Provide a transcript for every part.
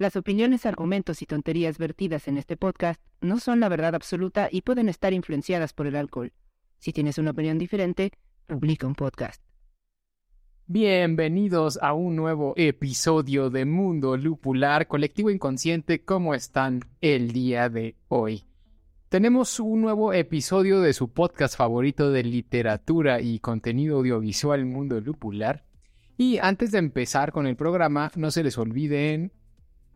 Las opiniones, argumentos y tonterías vertidas en este podcast no son la verdad absoluta y pueden estar influenciadas por el alcohol. Si tienes una opinión diferente, publica un podcast. Bienvenidos a un nuevo episodio de Mundo Lupular Colectivo Inconsciente. ¿Cómo están el día de hoy? Tenemos un nuevo episodio de su podcast favorito de literatura y contenido audiovisual Mundo Lupular. Y antes de empezar con el programa, no se les olviden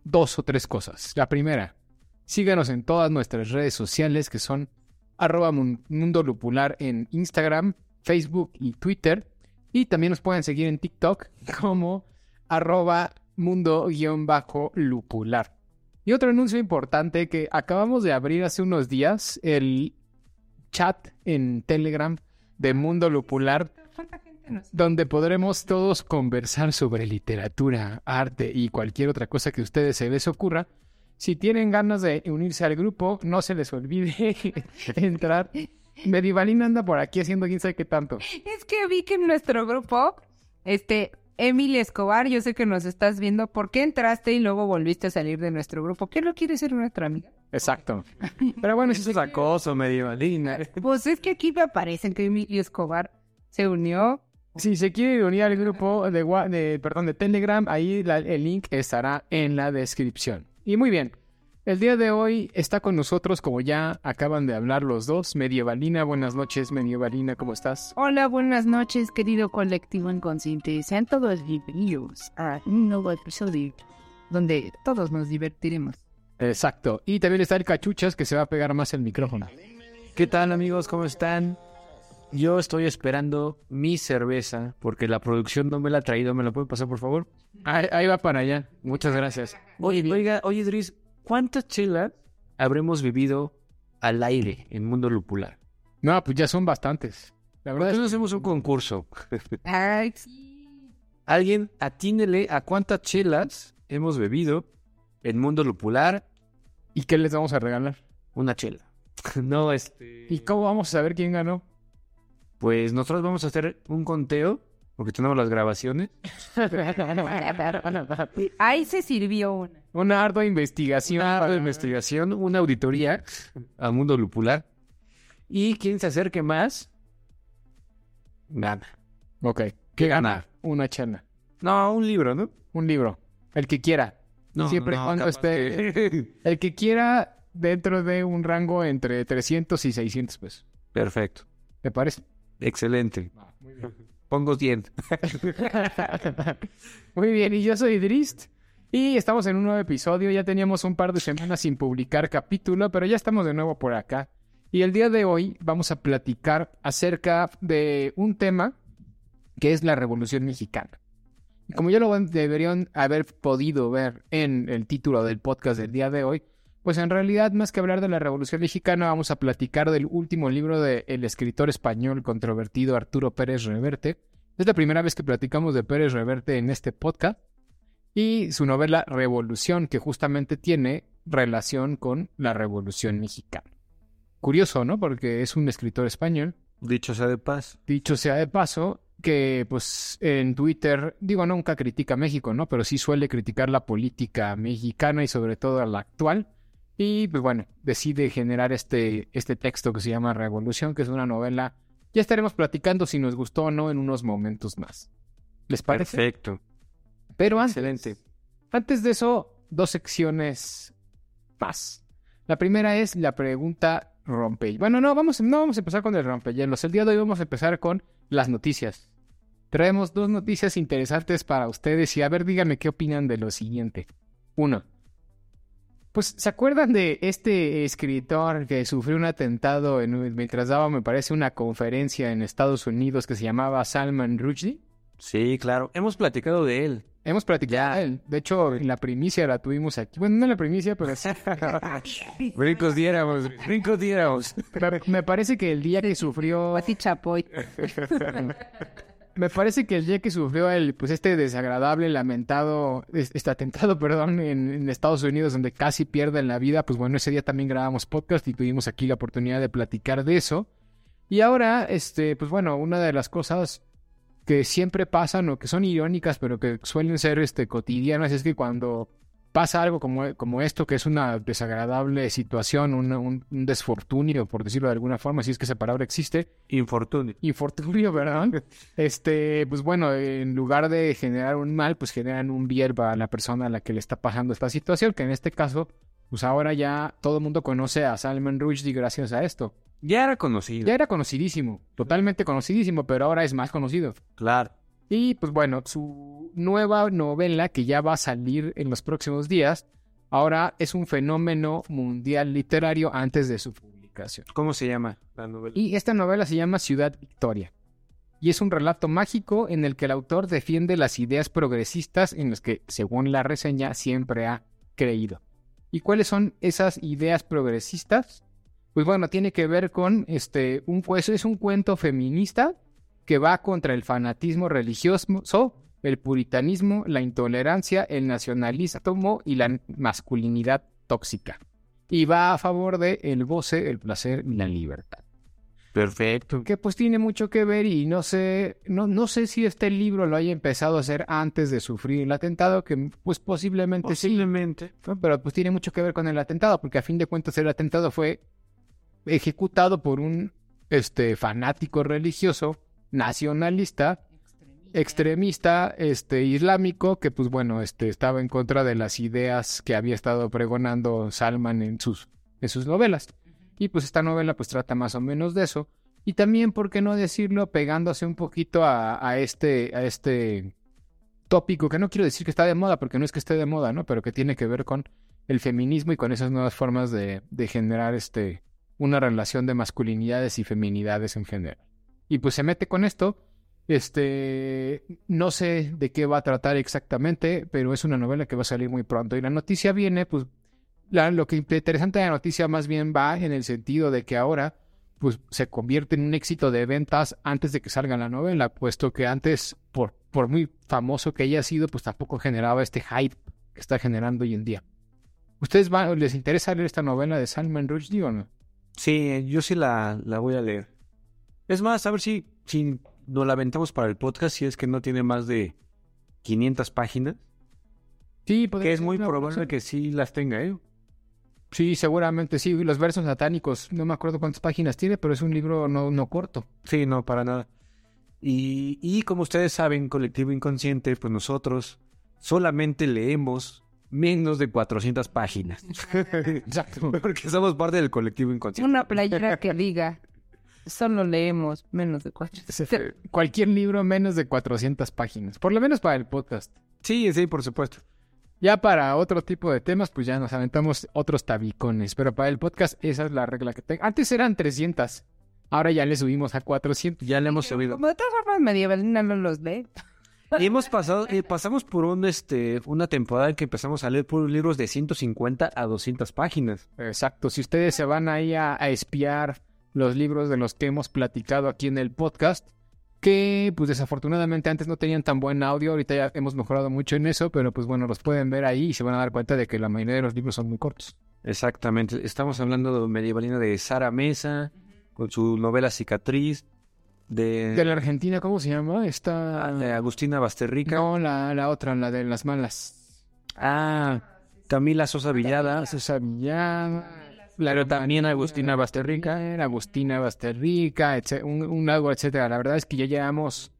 dos o tres cosas. La primera, síganos en todas nuestras redes sociales que son arroba Mundo Lupular en Instagram, Facebook y Twitter. Y también nos pueden seguir en TikTok como arroba mundo-lupular. Y otro anuncio importante que acabamos de abrir hace unos días, el chat en Telegram de Mundo Lupular donde podremos todos conversar sobre literatura, arte y cualquier otra cosa que a ustedes se les ocurra. Si tienen ganas de unirse al grupo, no se les olvide entrar. Medivalina anda por aquí haciendo quién sabe qué tanto. Es que vi que en nuestro grupo, este, Emily Escobar, yo sé que nos estás viendo. ¿Por qué entraste y luego volviste a salir de nuestro grupo? ¿Qué no quieres ser nuestra amiga? Exacto. Pero bueno, eso es acoso, Medievalina. Pues es que aquí me aparecen que Emily Escobar se unió si se quiere unir al grupo de, de, perdón, de Telegram, ahí el link estará en la descripción. Y muy bien, el día de hoy está con nosotros, como ya acaban de hablar los dos, Medievalina. Buenas noches, Medievalina, ¿cómo estás? Hola, buenas noches, querido colectivo inconsciente. Sean todos bienvenidos a un nuevo episodio donde todos nos divertiremos. Exacto. Y también está el Cachuchas que se va a pegar más el micrófono. ¿Qué tal, amigos? ¿Cómo están? Yo estoy esperando mi cerveza porque la producción no me la ha traído. ¿Me la puede pasar, por favor? Ahí, va para allá. Muchas gracias. Oye, oiga, oye, Idris, ¿cuántas chelas habremos vivido al aire en Mundo Lupular? No, pues ya son bastantes. La verdad es que hacemos un concurso. Alguien atínele a cuántas chelas hemos bebido en Mundo Lupular. ¿Y qué les vamos a regalar? Una chela. no, este. ¿Y cómo vamos a saber quién ganó? Pues nosotros vamos a hacer un conteo, porque tenemos las grabaciones. Ahí se sirvió una. Una ardua investigación. Una ardua investigación, una auditoría al mundo lupular. Y quien se acerque más, gana. Ok. ¿Qué gana? Una chana. No, un libro, ¿no? Un libro. El que quiera. No, Siempre cuando esté. El que quiera dentro de un rango entre 300 y 600 pesos. Perfecto. ¿Te parece? Excelente. Pongo 100. muy bien, y yo soy Drist. Y estamos en un nuevo episodio. Ya teníamos un par de semanas sin publicar capítulo, pero ya estamos de nuevo por acá. Y el día de hoy vamos a platicar acerca de un tema que es la Revolución Mexicana. como ya lo deberían haber podido ver en el título del podcast del día de hoy, pues en realidad, más que hablar de la Revolución Mexicana, vamos a platicar del último libro del escritor español controvertido Arturo Pérez Reverte. Es la primera vez que platicamos de Pérez Reverte en este podcast. Y su novela Revolución, que justamente tiene relación con la Revolución Mexicana. Curioso, ¿no? Porque es un escritor español. Dicho sea de paso. Dicho sea de paso, que pues en Twitter, digo, nunca critica a México, ¿no? Pero sí suele criticar la política mexicana y sobre todo a la actual. Y pues bueno, decide generar este, este texto que se llama Revolución, que es una novela. Ya estaremos platicando si nos gustó o no en unos momentos más. ¿Les parece? Perfecto. Pero antes, Excelente. antes de eso, dos secciones más. La primera es la pregunta rompe. Bueno, no, vamos, no vamos a empezar con el rompehielos. El día de hoy vamos a empezar con las noticias. Traemos dos noticias interesantes para ustedes y a ver, díganme qué opinan de lo siguiente. Uno, pues, ¿se acuerdan de este escritor que sufrió un atentado mientras daba, me parece, una conferencia en Estados Unidos que se llamaba Salman Rushdie? Sí, claro. Hemos platicado de él. Hemos platicado. Ya. de él. De hecho, en la primicia la tuvimos aquí. Bueno, no en la primicia, pero sí. Brincos diéramos, brincos diéramos. me, me parece que el día que sufrió. Pati Chapoy. Me parece que el día que sufrió el, pues este desagradable, lamentado, es- este atentado, perdón, en, en Estados Unidos, donde casi pierden la vida, pues bueno, ese día también grabamos podcast y tuvimos aquí la oportunidad de platicar de eso. Y ahora, este, pues bueno, una de las cosas que siempre pasan o que son irónicas, pero que suelen ser este, cotidianas, es que cuando pasa algo como, como esto, que es una desagradable situación, un, un desfortunio, por decirlo de alguna forma, si es que esa palabra existe, Infortunio. infortunio, ¿verdad? Este, pues bueno, en lugar de generar un mal, pues generan un bien para la persona a la que le está pasando esta situación, que en este caso, pues ahora ya todo el mundo conoce a Salman Rushdie gracias a esto. Ya era conocido. Ya era conocidísimo, totalmente conocidísimo, pero ahora es más conocido. Claro. Y pues bueno, su nueva novela que ya va a salir en los próximos días, ahora es un fenómeno mundial literario antes de su publicación. ¿Cómo se llama la novela? Y esta novela se llama Ciudad Victoria. Y es un relato mágico en el que el autor defiende las ideas progresistas en las que, según la reseña, siempre ha creído. ¿Y cuáles son esas ideas progresistas? Pues bueno, tiene que ver con este un pues es un cuento feminista que va contra el fanatismo religioso, el puritanismo, la intolerancia, el nacionalismo y la masculinidad tóxica. Y va a favor de el goce, el placer y la libertad Perfecto. que pues tiene mucho que ver y no sé, no, no sé si este libro lo haya empezado a hacer antes de sufrir el atentado, que pues posiblemente Posiblemente. pero pues tiene mucho que ver con el atentado, porque a fin de cuentas el atentado fue ejecutado por un este fanático religioso nacionalista extremista. este islámico que pues bueno este estaba en contra de las ideas que había estado pregonando Salman en sus en sus novelas. Y pues esta novela pues trata más o menos de eso. Y también por qué no decirlo pegándose un poquito a, a este a este tópico que no quiero decir que está de moda porque no es que esté de moda no pero que tiene que ver con el feminismo y con esas nuevas formas de, de generar este una relación de masculinidades y feminidades en general y pues se mete con esto este, no sé de qué va a tratar exactamente, pero es una novela que va a salir muy pronto. Y la noticia viene, pues, la- lo que interesante de la noticia más bien va en el sentido de que ahora, pues, se convierte en un éxito de ventas antes de que salga la novela, puesto que antes, por, por muy famoso que haya sido, pues tampoco generaba este hype que está generando hoy en día. ¿Ustedes van, les interesa leer esta novela de Salman Rushdie o no? Sí, yo sí la, la voy a leer. Es más, a ver si, si nos la aventamos para el podcast, si es que no tiene más de 500 páginas. Sí, Que es muy probable que sí las tenga, ¿eh? Sí, seguramente sí. Los versos satánicos, no me acuerdo cuántas páginas tiene, pero es un libro no, no corto. Sí, no, para nada. Y, y como ustedes saben, Colectivo Inconsciente, pues nosotros solamente leemos menos de 400 páginas. Exacto. Porque somos parte del Colectivo Inconsciente. Una playera que diga, solo leemos menos de cuatro. Cualquier libro menos de 400 páginas, por lo menos para el podcast. Sí, sí, por supuesto. Ya para otro tipo de temas, pues ya nos aventamos otros tabicones, pero para el podcast esa es la regla que tengo. Antes eran 300, ahora ya le subimos a 400. Ya le hemos subido. Como de todas formas, Medievalina no los lee. Y hemos pasado, eh, pasamos por un, este, una temporada en que empezamos a leer libros de 150 a 200 páginas. Exacto, si ustedes se van ahí a, a espiar los libros de los que hemos platicado aquí en el podcast, que pues desafortunadamente antes no tenían tan buen audio, ahorita ya hemos mejorado mucho en eso, pero pues bueno, los pueden ver ahí y se van a dar cuenta de que la mayoría de los libros son muy cortos. Exactamente. Estamos hablando de medievalina de Sara Mesa, con su novela Cicatriz, de, De la Argentina, ¿cómo se llama? Esta... de Agustina Basterrica. No, la, la otra, la de las malas. Ah, Camila Sosa Villada. César Villada. Pero también Agustina Basterrica, era Agustina Basterrica, un, un algo, etcétera. La verdad es que ya llevamos,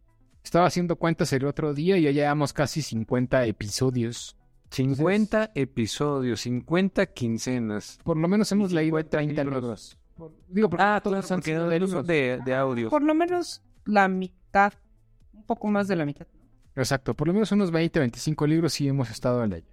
estaba haciendo cuentas el otro día y ya llevamos casi 50 episodios. 50 episodios, 50 quincenas. Por lo menos hemos leído 50 30 libros. Por- digo, porque Ah, todos han sido de de, de audio. Por lo menos la mitad, un poco más de la mitad. Exacto, por lo menos unos 20, 25 libros sí hemos estado leyendo.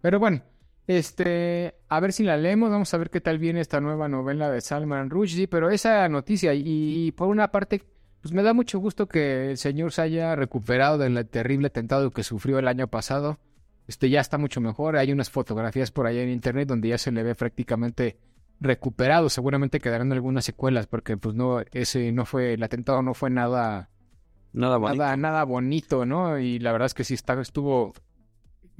Pero bueno, este, a ver si la leemos, vamos a ver qué tal viene esta nueva novela de Salman Rushdie, pero esa noticia, y, y por una parte, pues me da mucho gusto que el señor se haya recuperado del terrible atentado que sufrió el año pasado. Este ya está mucho mejor. Hay unas fotografías por ahí en internet donde ya se le ve prácticamente recuperado. Seguramente quedarán algunas secuelas porque pues no ese no fue el atentado no fue nada Nada bonito. nada nada bonito, ¿no? Y la verdad es que sí está, estuvo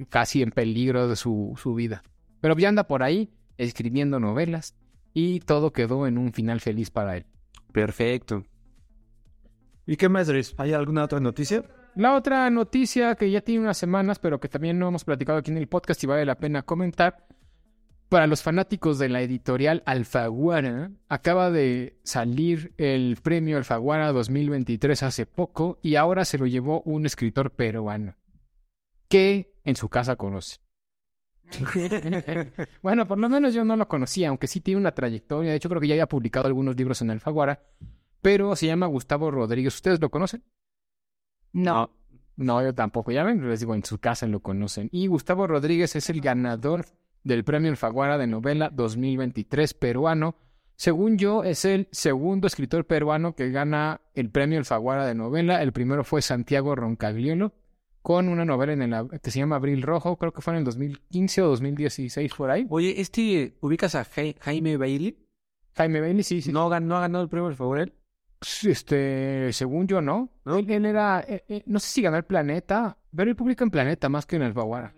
casi en peligro de su, su vida. Pero ya anda por ahí escribiendo novelas y todo quedó en un final feliz para él. Perfecto. ¿Y qué más, Dres? ¿Hay alguna otra noticia? La otra noticia que ya tiene unas semanas, pero que también no hemos platicado aquí en el podcast y vale la pena comentar, para los fanáticos de la editorial Alfaguara, acaba de salir el premio Alfaguara 2023 hace poco y ahora se lo llevó un escritor peruano que en su casa conoce. bueno, por lo menos yo no lo conocía, aunque sí tiene una trayectoria. De hecho, creo que ya había publicado algunos libros en Alfaguara, pero se llama Gustavo Rodríguez. ¿Ustedes lo conocen? No. No, yo tampoco. Ya ven, les digo, en su casa lo conocen. Y Gustavo Rodríguez es el ganador del Premio Alfaguara de Novela 2023 peruano. Según yo, es el segundo escritor peruano que gana el Premio Alfaguara de Novela. El primero fue Santiago Roncagliolo, con una novela en el, que se llama Abril Rojo. Creo que fue en el 2015 o 2016, por ahí. Oye, este, ¿ubicas a Ja- Jaime Bailey? Jaime Bailey, sí, sí. ¿No, ¿No ha ganado el premio, por favor, él? Este, según yo, no. Él, él era, eh, eh, no sé si ganó el Planeta, pero él publica en Planeta más que en Alfaguara.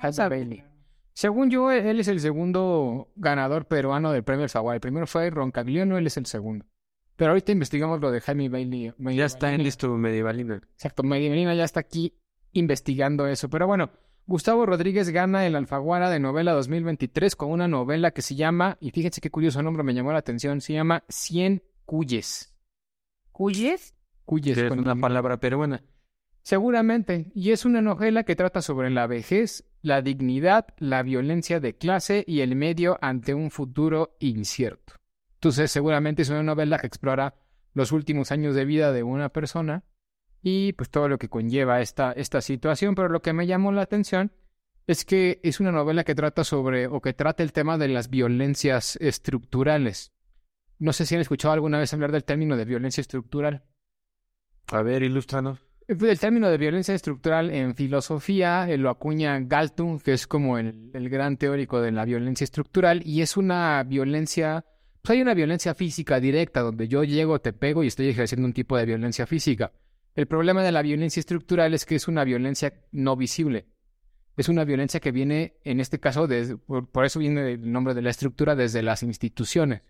Jaime Bailey. Según yo, él es el segundo ganador peruano del premio Alfaguara. El primero fue Roncagliano, él es el segundo. Pero ahorita investigamos lo de Jaime Bailey. Ya está en listo medievalino. Exacto, Medina ya está aquí investigando eso. Pero bueno, Gustavo Rodríguez gana el Alfaguara de novela 2023 con una novela que se llama, y fíjense qué curioso nombre me llamó la atención, se llama Cien Cuyes. ¿Cuyes? Cuyes Que es con una palabra peruana. Seguramente, y es una novela que trata sobre la vejez, la dignidad, la violencia de clase y el medio ante un futuro incierto. Entonces, seguramente es una novela que explora los últimos años de vida de una persona y pues todo lo que conlleva esta, esta situación, pero lo que me llamó la atención es que es una novela que trata sobre o que trata el tema de las violencias estructurales. No sé si han escuchado alguna vez hablar del término de violencia estructural. A ver, ilústranos. El término de violencia estructural en filosofía eh, lo acuña Galtung, que es como el, el gran teórico de la violencia estructural, y es una violencia, pues hay una violencia física directa, donde yo llego, te pego y estoy ejerciendo un tipo de violencia física. El problema de la violencia estructural es que es una violencia no visible. Es una violencia que viene, en este caso, desde- por, por eso viene el nombre de la estructura, desde las instituciones.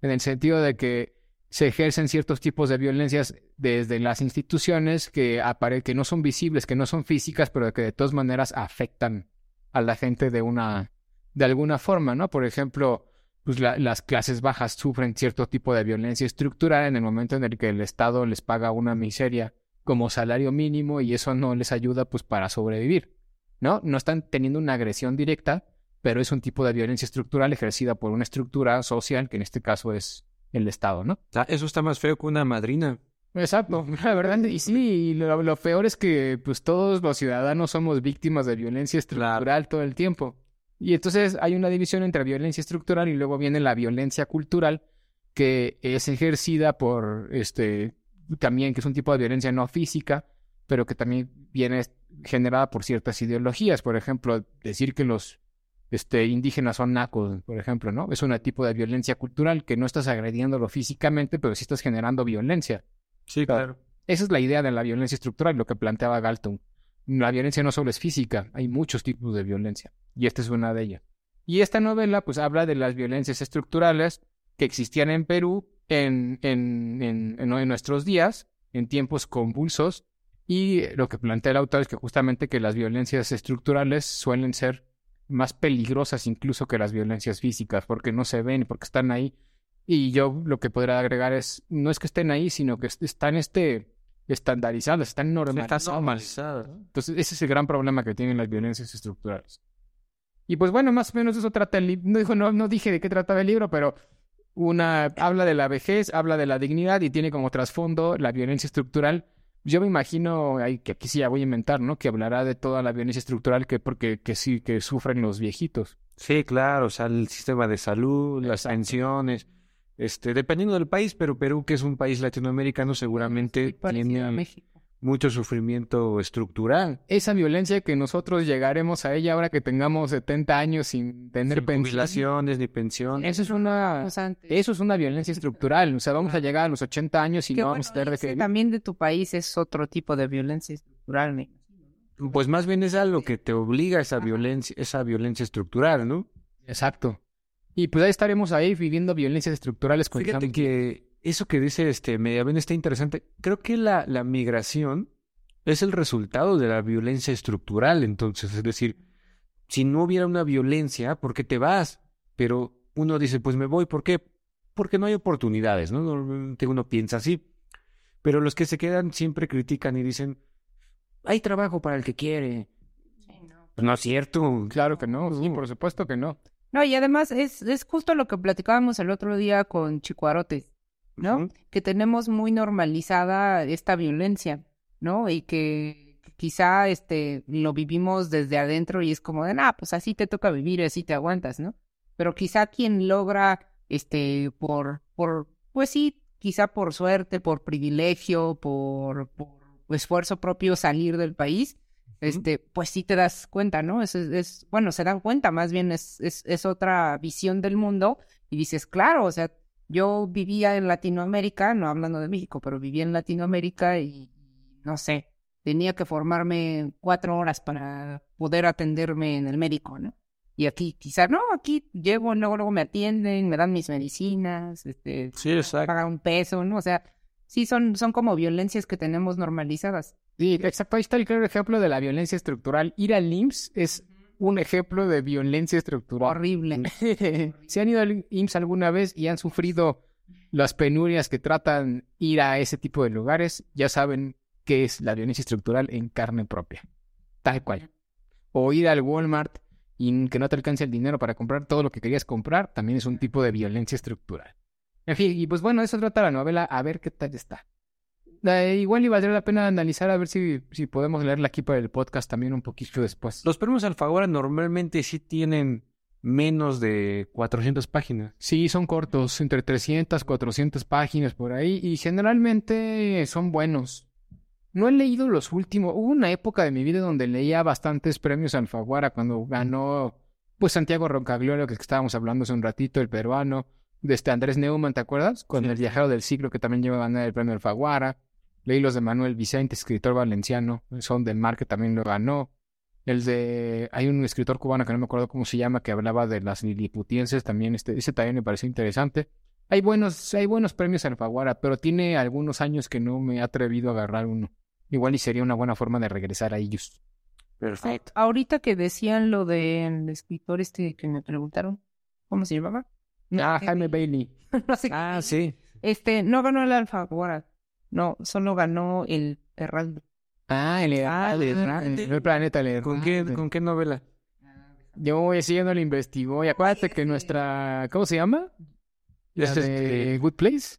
En el sentido de que se ejercen ciertos tipos de violencias desde las instituciones que, apare que no son visibles, que no son físicas, pero que de todas maneras afectan a la gente de una, de alguna forma, ¿no? Por ejemplo, pues la- las clases bajas sufren cierto tipo de violencia estructural en el momento en el que el Estado les paga una miseria como salario mínimo y eso no les ayuda pues para sobrevivir, ¿no? No están teniendo una agresión directa, pero es un tipo de violencia estructural ejercida por una estructura social que en este caso es el Estado, ¿no? Sea, eso está más feo que una madrina. Exacto, la verdad, y sí, y lo, lo peor es que pues todos los ciudadanos somos víctimas de violencia estructural todo el tiempo. Y entonces hay una división entre violencia estructural y luego viene la violencia cultural que es ejercida por este también que es un tipo de violencia no física, pero que también viene generada por ciertas ideologías, por ejemplo, decir que los este, indígenas son nacos, por ejemplo, ¿no? Es un tipo de violencia cultural que no estás agrediéndolo físicamente, pero sí estás generando violencia. Sí, claro. Esa es la idea de la violencia estructural, lo que planteaba Galton. La violencia no solo es física, hay muchos tipos de violencia, y esta es una de ellas. Y esta novela, pues, habla de las violencias estructurales que existían en Perú en, en, en, en, nuestros días, en tiempos convulsos, y lo que plantea el autor es que justamente que las violencias estructurales suelen ser más peligrosas incluso que las violencias físicas, porque no se ven, porque están ahí. Y yo lo que podría agregar es, no es que estén ahí, sino que est- están este estandarizadas, están normalizadas. Está normalizada. Entonces, ese es el gran problema que tienen las violencias estructurales. Y pues bueno, más o menos eso trata el libro. No, dijo- no, no dije de qué trataba el libro, pero una habla de la vejez, habla de la dignidad y tiene como trasfondo la violencia estructural. Yo me imagino, ay, que aquí sí ya voy a inventar, ¿no? Que hablará de toda la violencia estructural que porque que sí que sufren los viejitos. Sí, claro, o sea, el sistema de salud, las pensiones, Este, dependiendo del país, pero Perú, que es un país latinoamericano, seguramente a tiene México. mucho sufrimiento estructural. Esa violencia que nosotros llegaremos a ella ahora que tengamos 70 años sin tener Sin pensión. jubilaciones ni pensión. Eso es una... O sea, antes. Eso es una violencia estructural. O sea, vamos a llegar a los 80 años y Que no bueno, vamos a tener de vivir. también de tu país es otro tipo de violencia estructural, imagino. Pues más bien es a lo que te obliga esa violencia, esa violencia estructural, ¿no? Exacto. Y pues ahí estaremos ahí viviendo violencias estructurales con Fíjate que eso que dice este Mediaven está interesante. Creo que la, la migración es el resultado de la violencia estructural, entonces, es decir, si no hubiera una violencia, ¿por qué te vas? Pero uno dice, pues me voy, ¿por qué? Porque no hay oportunidades, ¿no? Normalmente uno piensa así. Pero los que se quedan siempre critican y dicen, hay trabajo para el que quiere. Pues no es cierto. Claro que no, sí, por supuesto que no. No, y además es, es justo lo que platicábamos el otro día con Chicuarotes, ¿no? Que tenemos muy normalizada esta violencia, ¿no? Y que quizá este lo vivimos desde adentro y es como de, ah, pues así te toca vivir, así te aguantas, ¿no? Pero quizá quien logra, este, por, por, pues sí, quizá por suerte, por privilegio, por, por esfuerzo propio salir del país, este, pues sí te das cuenta, ¿no? Es, es, bueno, se dan cuenta, más bien es, es, es otra visión del mundo y dices, claro, o sea, yo vivía en Latinoamérica, no hablando de México, pero vivía en Latinoamérica y no sé, tenía que formarme cuatro horas para poder atenderme en el médico, ¿no? Y aquí, quizá no, aquí llego, luego, luego me atienden, me dan mis medicinas, este, Sí, exacto. pagan un peso, ¿no? O sea, sí son, son como violencias que tenemos normalizadas. Sí, exacto. Ahí está el claro ejemplo de la violencia estructural. Ir al IMSS es un ejemplo de violencia estructural. Horrible. si han ido al IMSS alguna vez y han sufrido las penurias que tratan ir a ese tipo de lugares, ya saben qué es la violencia estructural en carne propia. Tal cual. O ir al Walmart y que no te alcance el dinero para comprar todo lo que querías comprar, también es un tipo de violencia estructural. En fin, y pues bueno, eso trata la novela, a ver qué tal está. Eh, igual y valdría la pena analizar a ver si, si podemos leerla aquí para el podcast también un poquito después. Los premios Alfaguara normalmente sí tienen menos de 400 páginas. Sí, son cortos, entre 300, 400 páginas por ahí, y generalmente son buenos. No he leído los últimos. Hubo una época de mi vida donde leía bastantes premios Alfaguara cuando ganó, pues Santiago Roncagliolo, que estábamos hablando hace un ratito, el peruano, de este Andrés Neumann, ¿te acuerdas? Con Sí. el viajero del siglo que también lleva a ganar el premio Alfaguara. Leí los de Manuel Vicente, escritor valenciano, son del Mar, que también lo ganó. El de. Hay un escritor cubano que no me acuerdo cómo se llama, que hablaba de las liliputienses también. Este, ese también me pareció interesante. Hay buenos, hay buenos premios Alfaguara, pero tiene algunos años que no me he atrevido a agarrar uno. Igual y sería una buena forma de regresar a ellos. Perfecto. Ahorita que decían lo del escritor este que me preguntaron, ¿cómo se llamaba? Ah, Jaime Bailey. no sé. Ah, sí. Este, no ganó el Alfaguara. No, solo ganó el Heraldo. Ah, el Ah, el Errante. Errante. El planeta, el ¿Con qué. ¿Con qué novela? Yo ese ya no lo investigó. Y acuérdate que nuestra. ¿Cómo se llama? La Este, de Good Place.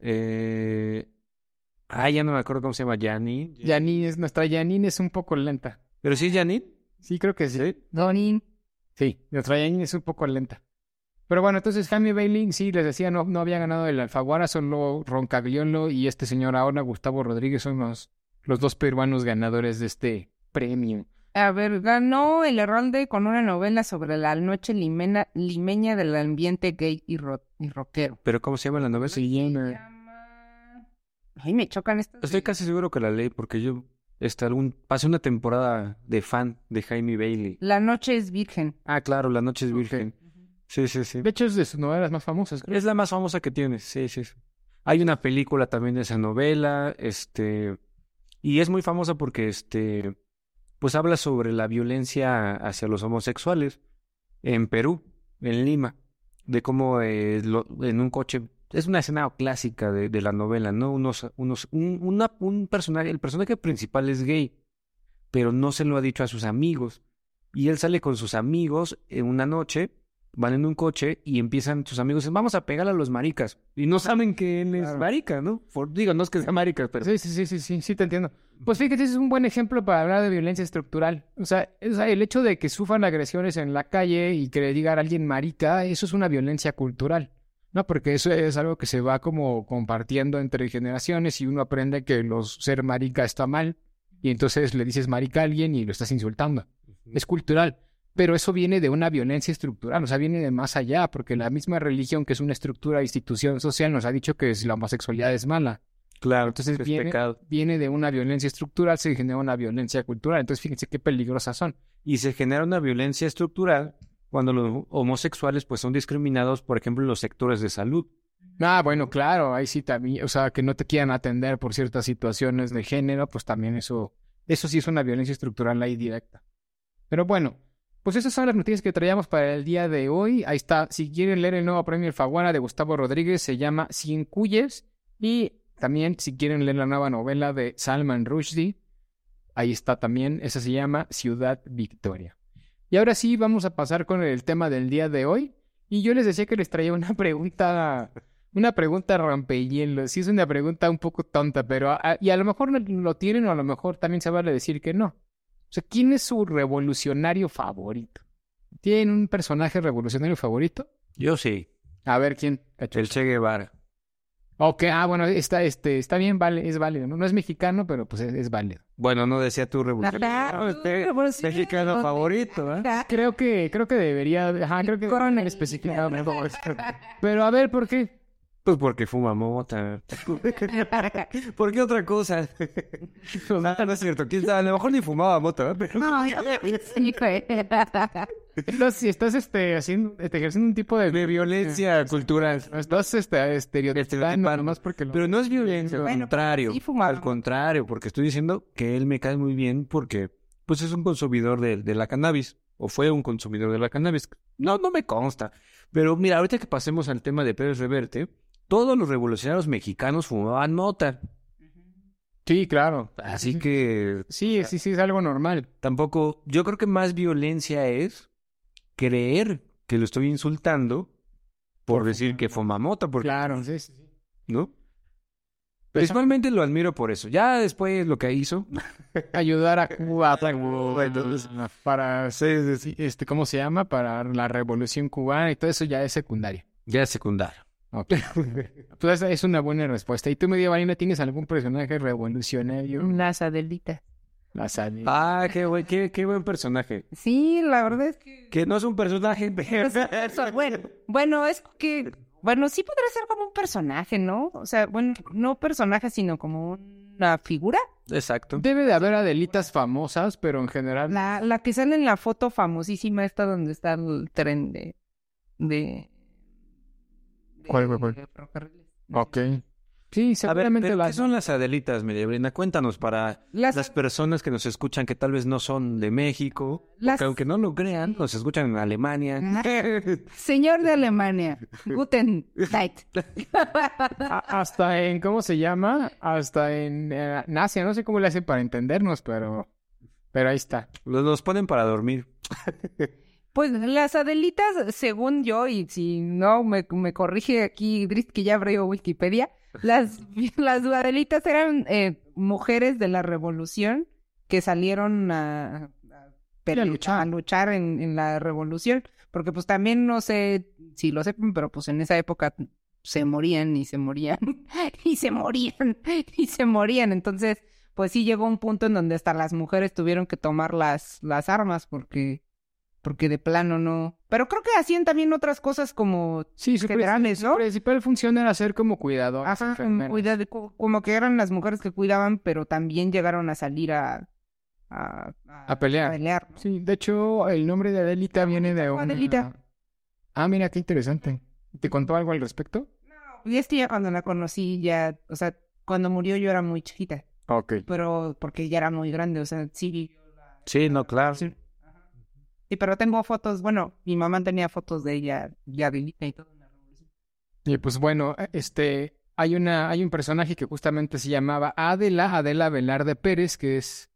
eh... Ah, ya no me acuerdo cómo se llama, Janine. Janine es, nuestra Janine es un poco lenta. ¿Pero sí es Janine? Sí, creo que sí. Sí. Donin. Sí, nuestra Janine es un poco lenta. Pero bueno, entonces Jaime Bailey, sí, les decía, no, no había ganado el Alfaguara, solo Roncagliolo y este señor ahora, Gustavo Rodríguez, son los, los dos peruanos ganadores de este premio. A ver, ganó el Heralde con una novela sobre la noche limena- limeña del ambiente gay y, ro- y rockero. ¿Pero cómo se llama la novela? Se llama... Ay, me chocan estas. Estoy casi seguro que la leí porque yo este, algún, pasé una temporada de fan de Jaime Bailey. La noche es virgen. Ah, claro, La Noche es Virgen. Sí, sí, sí. De hecho, es de sus novelas más famosas, creo. Es la más famosa que tiene, sí, sí. Hay una película también de esa novela, este, y es muy famosa porque, este, pues habla sobre la violencia hacia los homosexuales en Perú, en Lima, de cómo eh, lo- en un coche, es una escena clásica de, de la novela, ¿no? Unos, unos, un, una- un personaje, el personaje principal es gay, pero no se lo ha dicho a sus amigos, y él sale con sus amigos en una noche van en un coche y empiezan sus amigos, dicen, vamos a pegar a los maricas. Y no saben que él es marica, ¿no? Digo, no es que sea marica, pero... Sí, sí, sí, sí, sí, sí, te entiendo. Pues fíjate, es un buen ejemplo para hablar de violencia estructural. O sea, o sea, el hecho de que sufran agresiones en la calle y que le digan a alguien marica, eso es una violencia cultural. No, porque eso es algo que se va como compartiendo entre generaciones y uno aprende que los ser marica está mal y entonces le dices marica a alguien y lo estás insultando. Es cultural, pero eso viene de una violencia estructural, o sea, viene de más allá, porque la misma religión, que es una estructura institución social, nos ha dicho que la homosexualidad es mala. Claro, Entonces es viene, pecado. viene de una violencia estructural, se genera una violencia cultural. Entonces fíjense qué peligrosas son. Y se genera una violencia estructural cuando los homosexuales pues son discriminados, por ejemplo, en los sectores de salud. Ah, bueno, claro, ahí sí también, o sea, que no te quieran atender por ciertas situaciones de género, pues también eso, eso sí es una violencia estructural ahí directa. Pero bueno, pues esas son las noticias que traíamos para el día de hoy. Ahí está, si quieren leer el nuevo premio Faguana de Gustavo Rodríguez, se llama Cien Cuyes. Y también, si quieren leer la nueva novela de Salman Rushdie, ahí está también, esa se llama Ciudad Victoria. Y ahora sí, vamos a pasar con el tema del día de hoy. Y yo les decía que les traía una pregunta, una pregunta rompehielos. Sí, es una pregunta un poco tonta, pero a- y a lo mejor lo tienen o a lo mejor también se vale decir que no. O sea, ¿quién es su revolucionario favorito? ¿Tienen un personaje revolucionario favorito? Yo sí, A ver, ¿quién? El Che Guevara. Ok, ah, bueno, está, este, está bien, vale, es válido. No, no es mexicano, pero pues es, es válido. Bueno, no decía tu revolucionario. Este, revolucionario. mexicano favorito, ¿eh? Creo que, creo que debería, ajá, creo que mejor. Pero a ver, ¿por qué? Pues porque fuma mota. ¿Por qué otra cosa? no, no es cierto. ¿Quién sabe? A lo mejor ni fumaba mota, ¿eh? Pero... No, güey. Entonces, si estás este, haciendo, este, ejerciendo un tipo de, De violencia cultural. Estás este, estereotipando nomás porque lo... Pero no es violencia, al Bueno, contrario. sí fumaba. Al contrario, porque estoy diciendo que él me cae muy bien porque pues es un consumidor de, de la cannabis. O fue un consumidor de la cannabis. No, no me consta. Pero mira, ahorita que pasemos al tema de Pérez Reverte, todos los revolucionarios mexicanos fumaban mota. Sí, claro. Así que Sí, sí, sí, es algo normal. tampoco, yo creo que más violencia es creer que lo estoy insultando por, Por decir fumar que fuma mota, porque, Claro, sí, sí. ¿no? Principalmente lo admiro por eso. Ya después lo que hizo, Ayudar a Cuba para, este, ¿cómo se llama? Para la revolución cubana y todo eso ya es secundario. ya es secundario. Pues es una buena respuesta. ¿Y tú, media Marina, tienes algún personaje revolucionario? Las Adelitas. La Sally. Ah, qué buen, qué, qué buen personaje. Sí, la verdad es que... Que no es un personaje, bueno, bueno, es que... Bueno, sí podría ser como un personaje, ¿no? O sea, bueno, no personaje, sino como una figura. Exacto. Debe de haber Adelitas famosas, pero en general... La, la que sale en la foto famosísima esta donde está el tren de... de... de- ¿Cuál, cuál, cuál? de ferrocarriles. Ok. Sí, A ver, seguramente pero las... ¿qué son las Adelitas, Medellín? Cuéntanos para Las, las personas que nos escuchan que tal vez no son de México, Las- que aunque no lo crean, nos escuchan en Alemania. Señor de Alemania, Guten. A- Hasta en, ¿cómo se llama? Hasta en eh, en Asia, no sé cómo le hacen para entendernos, pero... Pero ahí está. Los, los ponen para dormir. Pues las Adelitas, según yo, y si no me, me corrige aquí Idris, que ya abrió Wikipedia, las, las Adelitas eran eh, mujeres de la revolución que salieron a luchar. a luchar en, en la revolución, porque pues también no sé si lo sepan, pero pues en esa época se morían y se morían y se morían y se morían, entonces pues sí llegó un punto en donde hasta las mujeres tuvieron que tomar las, las armas porque porque de plano no. Pero creo que hacían también otras cosas como Sí, su, generales, su ¿no? principal función era ser como cuidador. Ajá, como que eran las mujeres que cuidaban, pero también llegaron a salir a a, A pelear. pelear, ¿no? Sí, de hecho, el nombre de Adelita viene de una... Adelita. Ah, mira, qué interesante. ¿Te contó algo al respecto? Y es que ya cuando la conocí ya, o sea, cuando murió yo era muy chiquita, Ok. pero porque ya era muy grande, o sea, sí. Sí, no, claro. Sí, Sí, pero tengo fotos, bueno, mi mamá tenía fotos de ella ya y todo. Y pues bueno, este, hay una, hay un personaje que justamente se llamaba Adela, Adela Velarde Pérez, que es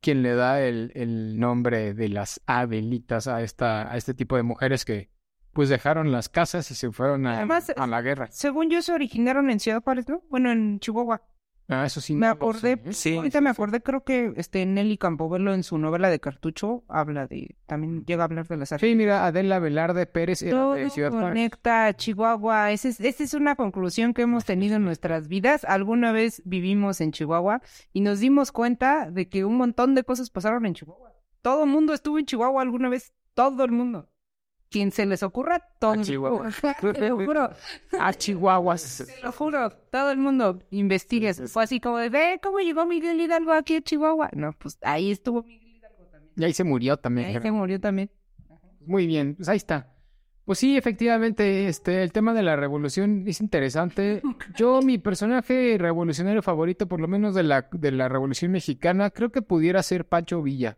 quien le da el, el nombre de las Adelitas a esta, a este tipo de mujeres que pues dejaron las casas y se fueron a, Además, a la guerra. Según yo se originaron en Ciudad Juárez, ¿no? Bueno, en Chihuahua. Ah, eso sí. Me acordé, ¿eh? Sí. ahorita me acordé, creo que este Nelly Campobello en su novela de Cartucho habla de, también llega a hablar de las artes. Sí, mira, Adela Velarde Pérez era Todo de Ciudad conecta a Chihuahua. Esa es, esa es una conclusión que hemos tenido en nuestras vidas. Alguna vez vivimos en Chihuahua y nos dimos cuenta de que un montón de cosas pasaron en Chihuahua. Todo el mundo estuvo en Chihuahua alguna vez. Todo el mundo. Quien se les ocurra, todo A Chihuahua. Te lo juro. A Chihuahuas. Te lo juro, todo el mundo investigue. eso. Fue así como de, ve cómo llegó Miguel Hidalgo aquí a Chihuahua. No, pues ahí estuvo Miguel Hidalgo también. Y ahí se murió también. Ahí se murió también. Muy bien, pues ahí está. Pues sí, efectivamente, este, el tema de la revolución es interesante. Yo, mi personaje revolucionario favorito, por lo menos de la, de la revolución mexicana, creo que pudiera ser Pancho Villa.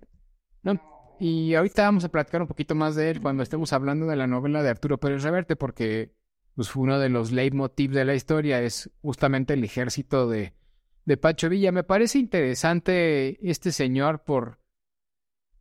¿no? Y ahorita vamos a platicar un poquito más de él cuando estemos hablando de la novela de Arturo Pérez Reverte, porque pues, uno de los leitmotiv de la historia, es justamente el ejército de, de Pancho Villa. Me parece interesante este señor por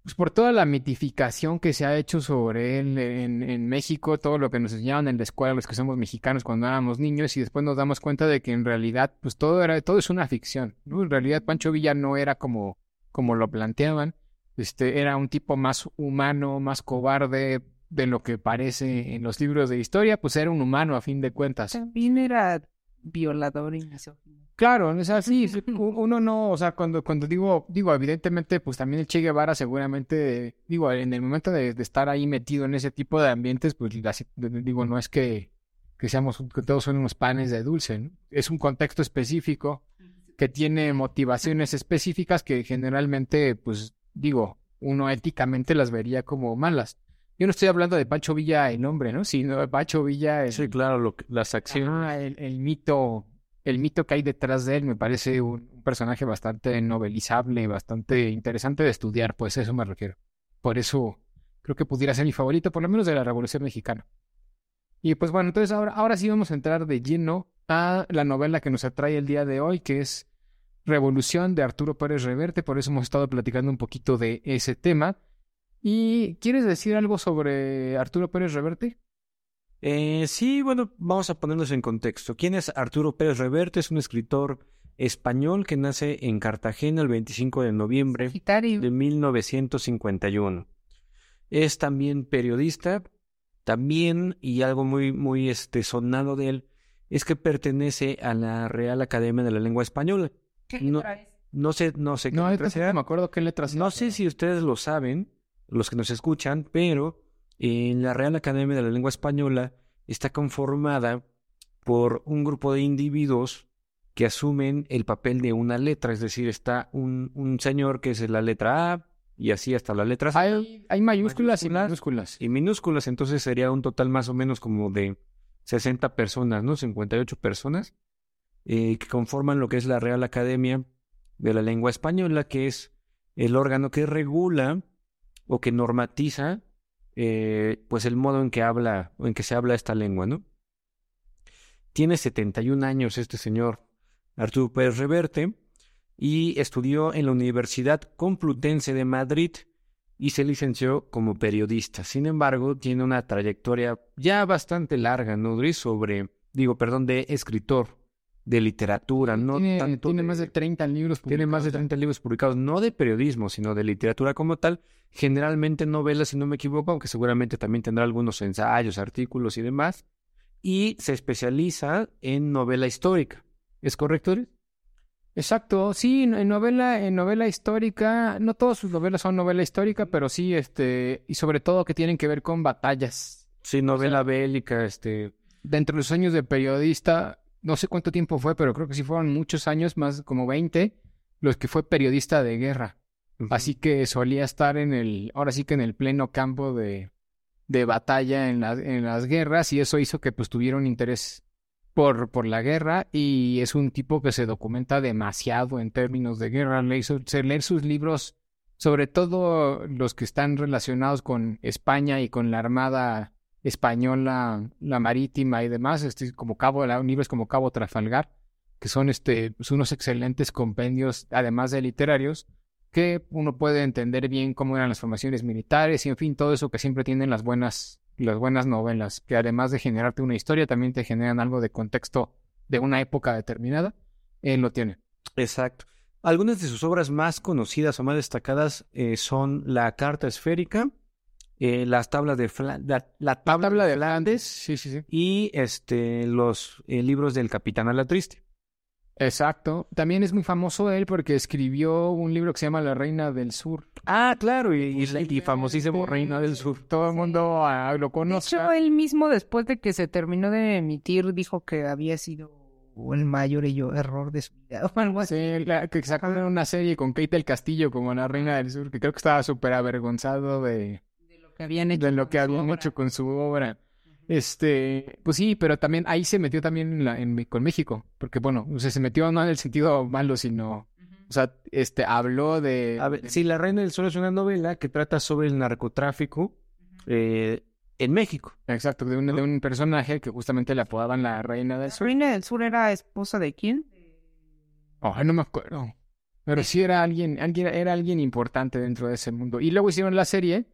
pues por toda la mitificación que se ha hecho sobre él en, en México, todo lo que nos enseñaban en la escuela los que somos mexicanos cuando éramos niños y después nos damos cuenta de que en realidad pues todo era todo es una ficción. En realidad Pancho Villa no era como como lo planteaban, este era un tipo más humano, más cobarde de lo que parece en los libros de historia, pues era un humano a fin de cuentas. También era violador y misógino. Claro, o sea, sí, uno no, o sea, cuando, cuando digo, digo, evidentemente, pues también el Che Guevara seguramente, digo, en el momento de, de estar ahí metido en ese tipo de ambientes, pues digo, no es que, que seamos, que todos son unos panes de dulce, ¿no? Es un contexto específico que tiene motivaciones específicas que generalmente, pues, digo, uno éticamente las vería como malas. Yo no estoy hablando de Pancho Villa el hombre, ¿no? Sino de Pancho Villa el, Sí, claro, lo que- las acciones. El mito, el mito que hay detrás de él me parece un, un personaje bastante novelizable, bastante interesante de estudiar, pues a eso me refiero. Por eso creo que pudiera ser mi favorito, por lo menos de la Revolución Mexicana. Y pues bueno, entonces ahora, ahora sí vamos a entrar de lleno a la novela que nos atrae el día de hoy, que es Revolución de Arturo Pérez Reverte, por eso hemos estado platicando un poquito de ese tema. ¿Y quieres decir algo sobre Arturo Pérez Reverte? Eh, sí, bueno, vamos a ponernos en contexto. ¿Quién es Arturo Pérez Reverte? Es un escritor español que nace en Cartagena el 25 de noviembre Sagitario. de 1951. Es también periodista, también, y algo muy, muy este, sonado de él, es que pertenece a la Real Academia de la Lengua Española. ¿Qué no- letra es? No sé, no sé qué No, letra sea. me acuerdo qué letras No sé si ustedes lo saben, los que nos escuchan, pero en la Real Academia de la Lengua Española está conformada por un grupo de individuos que asumen el papel de una letra, es decir, está un, un señor que es la letra A y así hasta la letra Z Hay, hay mayúsculas y Mayúsculas. minúsculas. y minúsculas, entonces sería un total más o menos como de 60 personas, ¿no? 58 personas eh, que conforman lo que es la Real Academia de la Lengua Española, que es el órgano que regula o que normatiza eh, pues el modo en que habla o en que se habla esta lengua, ¿no? Tiene 71 años este señor Arturo Pérez Reverte y estudió en la Universidad Complutense de Madrid y se licenció como periodista. Sin embargo, tiene una trayectoria ya bastante larga, ¿no? Sobre, digo, perdón, de escritor, de literatura, no tiene, tanto tiene de- más de 30 libros tiene más de publicados. 30 libros publicados, no de periodismo, sino de literatura como tal, generalmente novelas, si no me equivoco, aunque seguramente también tendrá algunos ensayos, artículos y demás, y se especializa en novela histórica. ¿Es correcto? Dries? Exacto, sí, en en novela, en novela histórica, no todas sus novelas son novela histórica, pero sí, este, y sobre todo que tienen que ver con batallas. Sí, novela bélica, este, Dentro de los años de periodista, no sé cuánto tiempo fue, pero creo que sí fueron muchos años, más como 20, los que fue periodista de guerra. Así que solía estar en el, ahora sí que en el pleno campo de, de batalla en, la- en las guerras y eso hizo que pues tuviera un interés por, por la guerra y es un tipo que se documenta demasiado en términos de guerra. Le hizo se- leer sus libros, sobre todo los que están relacionados con España y con la Armada española, la marítima y demás, este, como Cabo, la- libros como Cabo Trafalgar, que son este, pues, unos excelentes compendios, además de literarios, que uno puede entender bien cómo eran las formaciones militares y en fin, todo eso que siempre tienen las buenas, las buenas novelas, que además de generarte una historia, también te generan algo de contexto de una época determinada, él lo tiene. Exacto. Algunas de sus obras más conocidas o más destacadas eh, son La Carta Esférica, eh, las tablas de Fla- la, la tabla, Tabla de de Flandes Sí, sí, sí. y este los eh, libros del Capitán a la Triste. Exacto. También es muy famoso él porque escribió un libro que se llama La Reina del Sur. Ah, claro, y, y, y famosísimo Reina del Sur. Todo el mundo ah, lo De conoce. hecho, él mismo, después de que se terminó de emitir, dijo que había sido el mayor ello- error de su vida o algo así. Sí, la- que sacaron una serie con Kate del Castillo como la Reina del Sur, que creo que estaba súper avergonzado de, De que habían hecho. de lo que habían hecho con su obra. Este, pues sí, pero también ahí se metió también en la- en- con México, porque bueno, o sea, se metió no en el sentido malo, sino, o sea, este, habló de... A ver, de- sí, La Reina del Sur es una novela que trata sobre el narcotráfico eh, en México. Exacto, de un, de un personaje que justamente le apodaban la Reina del ¿La Sur. Reina del Sur era esposa de quién? Ay, no me acuerdo. Pero sí era alguien, alguien, era alguien importante dentro de ese mundo. Y luego hicieron la serie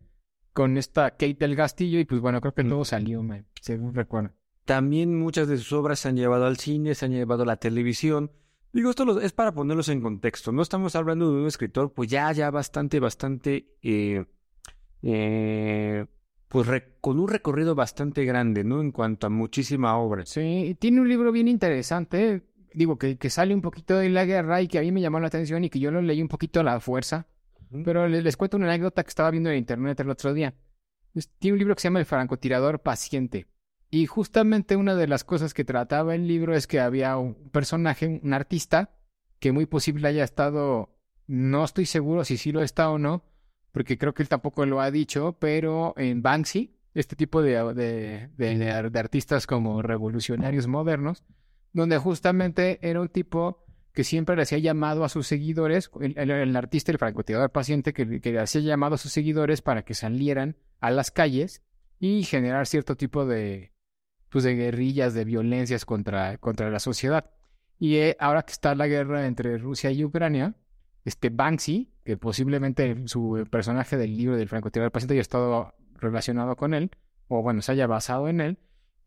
con esta Kate del Castillo y pues bueno, creo que todo salió, según recuerdo. También muchas de sus obras se han llevado al cine, se han llevado a la televisión. Digo, esto lo- es para ponerlos en contexto. No estamos hablando de un escritor, pues ya, ya bastante, bastante, eh, eh, pues re- con un recorrido bastante grande, ¿no? En cuanto a muchísima obra. Sí, tiene un libro bien interesante, digo, que, que sale un poquito de la guerra y que a mí me llamó la atención y que yo lo leí un poquito a la fuerza. Pero les, cuento una anécdota que estaba viendo en internet el otro día. Tiene un libro que se llama El francotirador paciente. Y justamente una de las cosas que trataba el libro es que había un personaje, un artista, que muy posible haya estado, no estoy seguro si sí lo está o no, porque creo que él tampoco lo ha dicho, pero en Banksy, este tipo de, de, de- de artistas como revolucionarios modernos, donde justamente era un tipo que siempre le hacía llamado a sus seguidores, el, artista, el francotirador paciente, que, que le hacía llamado a sus seguidores para que salieran a las calles y generar cierto tipo de, pues, de guerrillas, de violencias contra, contra la sociedad. Y eh, ahora que está la guerra entre Rusia y Ucrania, este Banksy, que posiblemente su personaje del libro del francotirador paciente haya estado relacionado con él, o bueno, se haya basado en él,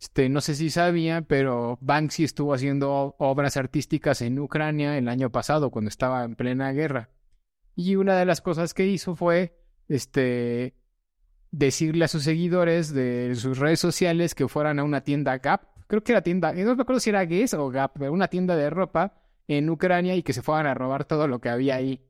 este, no sé si sabía, pero Banksy estuvo haciendo obras artísticas en Ucrania el año pasado, cuando estaba en plena guerra. Y una de las cosas que hizo fue, este, decirle a sus seguidores de sus redes sociales que fueran a una tienda Gap. Creo que era tienda, no me acuerdo si era Guess o Gap, pero una tienda de ropa en Ucrania y que se fueran a robar todo lo que había ahí.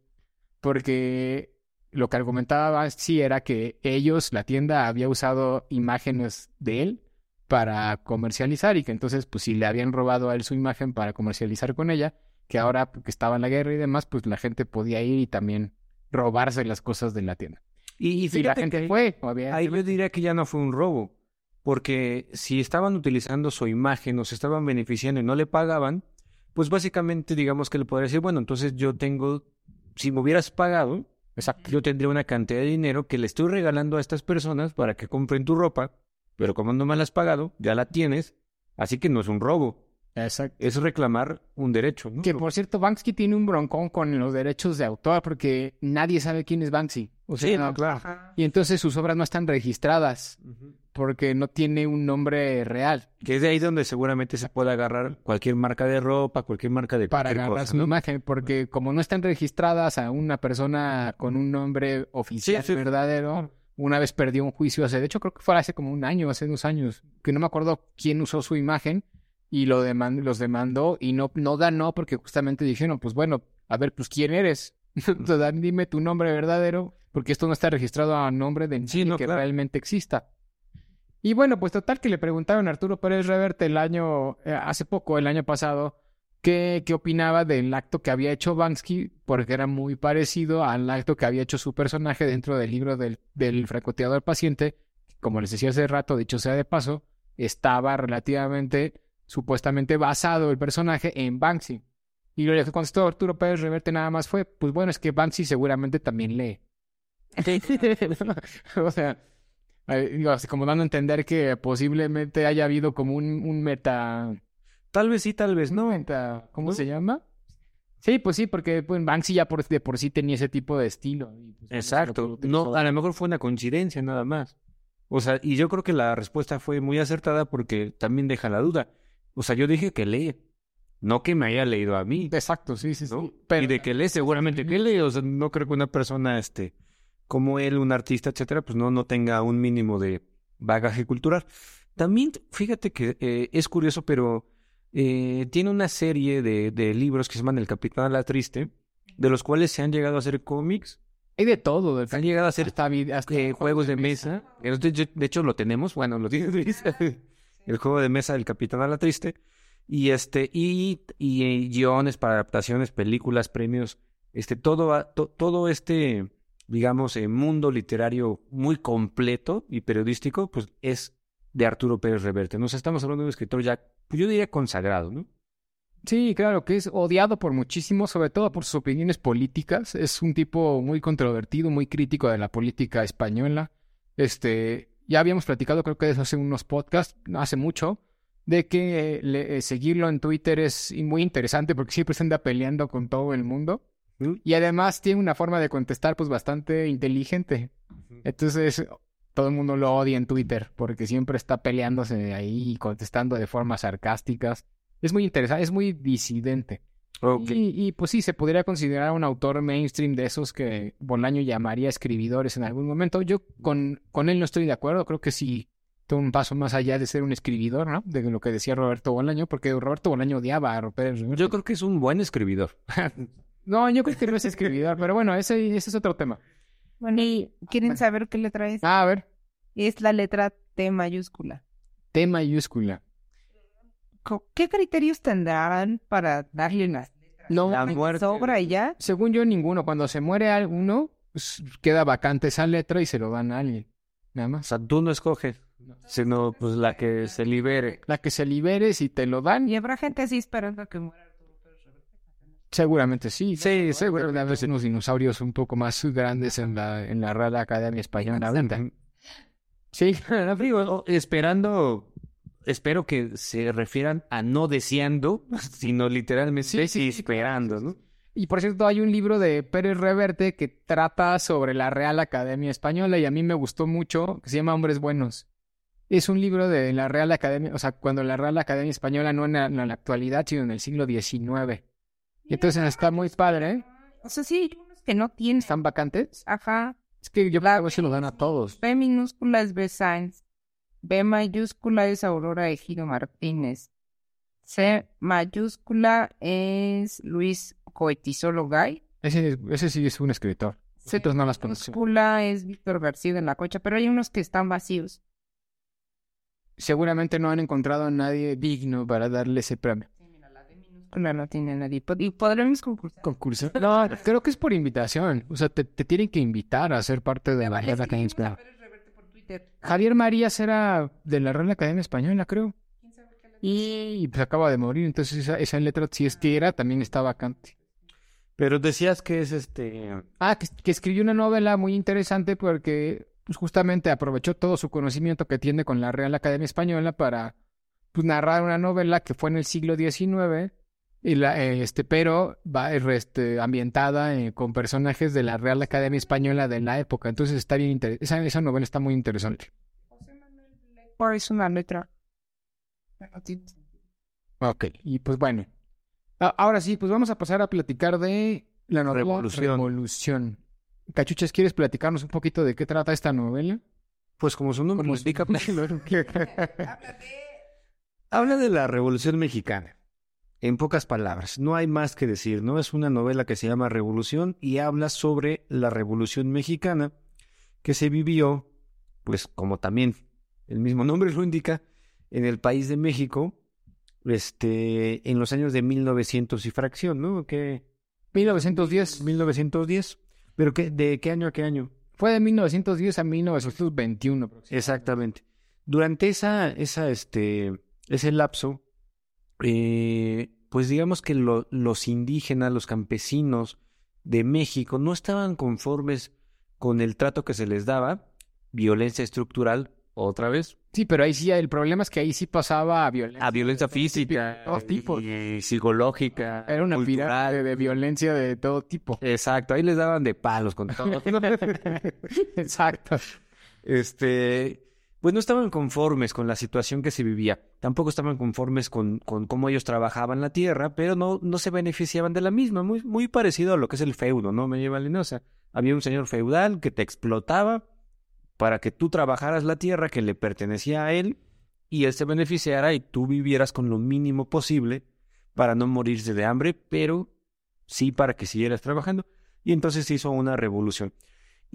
Porque lo que argumentaba sí era que ellos, la tienda, había usado imágenes de él para comercializar y que entonces, pues si le habían robado a él su imagen para comercializar con ella, que ahora que estaba en la guerra y demás, pues la gente podía ir y también robarse las cosas de la tienda. Y, y Y la gente que fue, ahí yo diría que ya no fue un robo, porque si estaban utilizando su imagen o se estaban beneficiando y no le pagaban, pues básicamente digamos que le podría decir, bueno, entonces yo tengo, si me hubieras pagado, Exacto. yo tendría una cantidad de dinero que le estoy regalando a estas personas para que compren tu ropa, pero como no me la has pagado, ya la tienes, así que no es un robo, Exacto. es reclamar un derecho, ¿no? Que por cierto, Banksy tiene un broncón con los derechos de autor porque nadie sabe quién es Banksy. O sea, Sí, no, claro. Y entonces sus obras no están registradas porque no tiene un nombre real Que es de ahí donde seguramente se puede agarrar cualquier marca de ropa, cualquier marca de para agarrar cosa, su ¿no? imagen. Porque como no están registradas a una persona con un nombre oficial Sí, sí. verdadero, una vez perdió un juicio hace, de hecho creo que fue hace como un año, hace dos años, que no me acuerdo quién usó su imagen y lo deman- los demandó y no, no ganó porque justamente dijeron, pues bueno, a ver, pues quién eres. Dime tu nombre verdadero, porque esto no está registrado a nombre de Sí, no, que claro. realmente exista. Y bueno, pues total que le preguntaron a Arturo Pérez Reverte el año, eh, hace poco, el año pasado, qué, qué opinaba del acto que había hecho Banksy, porque era muy parecido al acto que había hecho su personaje dentro del libro del, del francotirador paciente. Como les decía hace rato, dicho sea de paso, estaba relativamente, supuestamente basado el personaje en Banksy. Y lo que contestó Arturo Pérez Reverte nada más fue, pues bueno, es que Banksy seguramente también lee. o sea, digo, como dando a entender que posiblemente haya habido como un, un meta... Tal vez sí, tal vez ¿No? ¿Cómo ¿No? se llama? Sí, pues sí, porque pues, Banksy ya por, de por sí tenía ese tipo de estilo. y, pues, Exacto. No, a lo mejor fue una coincidencia nada más. O sea, y yo creo que la respuesta fue muy acertada porque también deja la duda. O sea, yo dije que lee. No que me haya leído a mí. Exacto, sí, sí, sí. Pero- Y de que lee, seguramente que lee. O sea, no creo que una persona, este, como él, un artista, etcétera, pues no, no tenga un mínimo de bagaje cultural. También, fíjate que eh, es curioso, pero eh, tiene una serie de, de libros que se llaman El Capitán a la Triste, de los cuales se han llegado a hacer cómics, Hay de todo. De han llegado a hacer hasta, hasta eh, juegos de mesa. De hecho, lo tenemos. Bueno, lo tiene. El juego de mesa del Capitán a la Triste. Y este, y, y eh, guiones para adaptaciones, películas, premios. Este, todo, to- todo este, digamos, eh, mundo literario muy completo y periodístico, pues es de Arturo Pérez Reverte. Nos estamos hablando de un escritor ya, pues yo diría consagrado, ¿no? Sí, claro, que es odiado por muchísimos, sobre todo por sus opiniones políticas. Es un tipo muy controvertido, muy crítico de la política española. Este, ya habíamos platicado, creo que de eso hace unos podcasts, hace mucho, de que le- eh, seguirlo en Twitter es muy interesante porque siempre se anda peleando con todo el mundo. Y además tiene una forma de contestar pues bastante inteligente. Entonces, todo el mundo lo odia en Twitter porque siempre está peleándose ahí y contestando de formas sarcásticas. Es muy interesante, es muy disidente. Y, y, pues sí, se podría considerar un autor mainstream de esos que Bolaño llamaría escribidores en algún momento. Yo con, con él no estoy de acuerdo, creo que sí toma un paso más allá de ser un escribidor, ¿no? De lo que decía Roberto Bolaño, porque Roberto Bolaño odiaba a Reverte. Yo creo que es un buen escribidor. No, yo creo que no es escribidor, pero bueno, ese, ese es otro tema. Bueno, ¿y ¿quieren saber qué letra es? Ah, a ver, Es la letra T mayúscula. T mayúscula. ¿Qué criterios tendrán para darle una No, La ¿Me muerte. sobra y ya? según yo, ninguno. Cuando se muere alguno, pues, queda vacante esa letra y se lo dan a alguien. Nada O más. sea, tú no escoges, sino pues la que se libere. La que se libere, si te lo dan, Y habrá gente así esperando a que muera. Seguramente sí. Sí, seguro. Debe haber unos dinosaurios un poco más grandes en la, en la Real Academia Española. Sí, Digo, esperando, espero que se refieran a no deseando, sino literalmente Sí, esperando, ¿no? Y por cierto, hay un libro de Pérez Reverte que trata sobre la Real Academia Española y a mí me gustó mucho, que se llama Hombres Buenos. Es un libro de la Real Academia, o sea, cuando la Real Academia Española no en la, no en la actualidad, sino en el siglo XIX. Y entonces está muy padre, ¿eh? O sea, sí, hay unos que no tienen. ¿Están vacantes? Ajá. Es que yo creo que se lo dan a todos. B minúscula es B. Sainz. B mayúscula es Aurora Ejido Martínez. C mayúscula es Luis Coetizolo Gay. Ese, ese sí es un escritor. C Otros no las minúscula es Víctor García de la Cocha, pero hay unos que están vacíos. Seguramente no han encontrado a nadie digno para darle ese premio. No, no tiene nadie. Y podremos concursar. ¿Concurso? No, creo que es por invitación. O sea, te, te tienen que invitar a ser parte de la Real Academia Española. Javier Marías era de la Real Academia Española, creo. Y pues acaba de morir, entonces esa, esa letra, si es que era, también está vacante. Pero decías que es este... Ah, que, que escribió una novela muy interesante porque pues, justamente aprovechó todo su conocimiento que tiene con la Real Academia Española para pues, narrar una novela que fue en el siglo XIX, y la, eh, este, pero va eh, este, ambientada eh, con personajes de la Real Academia Española de la época. Entonces está bien interesante. Esa, esa novela está muy interesante. ¿Cuál es una letra? Ok, y pues bueno. Ahora sí, pues vamos a pasar a platicar de la novela Revolución. Revolución. Cachuchas, ¿quieres platicarnos un poquito de qué trata esta novela? Pues como su nombre indica, habla de la Revolución Mexicana. En pocas palabras, no hay más que decir, ¿no? Es una novela que se llama Revolución y habla sobre la Revolución Mexicana que se vivió, pues como también el mismo nombre lo indica, en el país de México, este, en los años de 1900 y fracción, ¿no? Que 1910. 1910. ¿Pero qué, de qué año a qué año? Fue de 1910 a 1921. aproximadamente. Exactamente. Durante esa, esa, este, ese lapso, eh, pues digamos que lo- los indígenas, los campesinos de México no estaban conformes con el trato que se les daba, violencia estructural, otra vez, Sí, pero ahí sí, el problema es que ahí sí pasaba a violencia. a violencia física, todo tipo. y psicológica, Era una pirámide de violencia de todo tipo. Exacto, ahí les daban de palos con todo. Exacto. Este, pues no estaban conformes con la situación que se vivía, tampoco estaban conformes con, con cómo ellos trabajaban la tierra, pero no, no se beneficiaban de la misma, muy, muy parecido a lo que es el feudo, ¿no? Me lleva Lenosa. Había un señor feudal que te explotaba para que tú trabajaras la tierra que le pertenecía a él y él se beneficiara y tú vivieras con lo mínimo posible para no morirse de hambre, pero sí para que siguieras trabajando. Y entonces se hizo una revolución.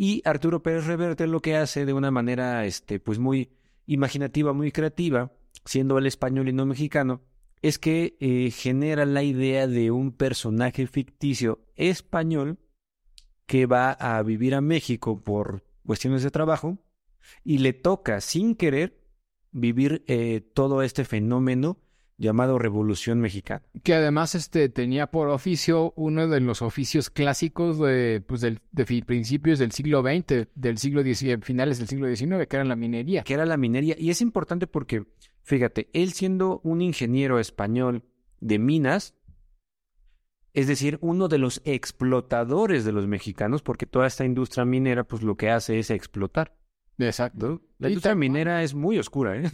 Y Arturo Pérez Reverte lo que hace de una manera, este, pues muy imaginativa, muy creativa, siendo el español y no mexicano, es que eh, genera la idea de un personaje ficticio español que va a vivir a México por cuestiones de trabajo y le toca sin querer vivir eh, todo este fenómeno llamado Revolución Mexicana. Que además este, tenía por oficio uno de los oficios clásicos de, pues del, de principios del siglo XX, del siglo XIX, finales del siglo XIX, que era la minería. Que era la minería. Y es importante porque, fíjate, él siendo un ingeniero español de minas, es decir, uno de los explotadores de los mexicanos, porque toda esta industria minera, pues lo que hace es explotar. Exacto. La industria minera es muy oscura, ¿eh?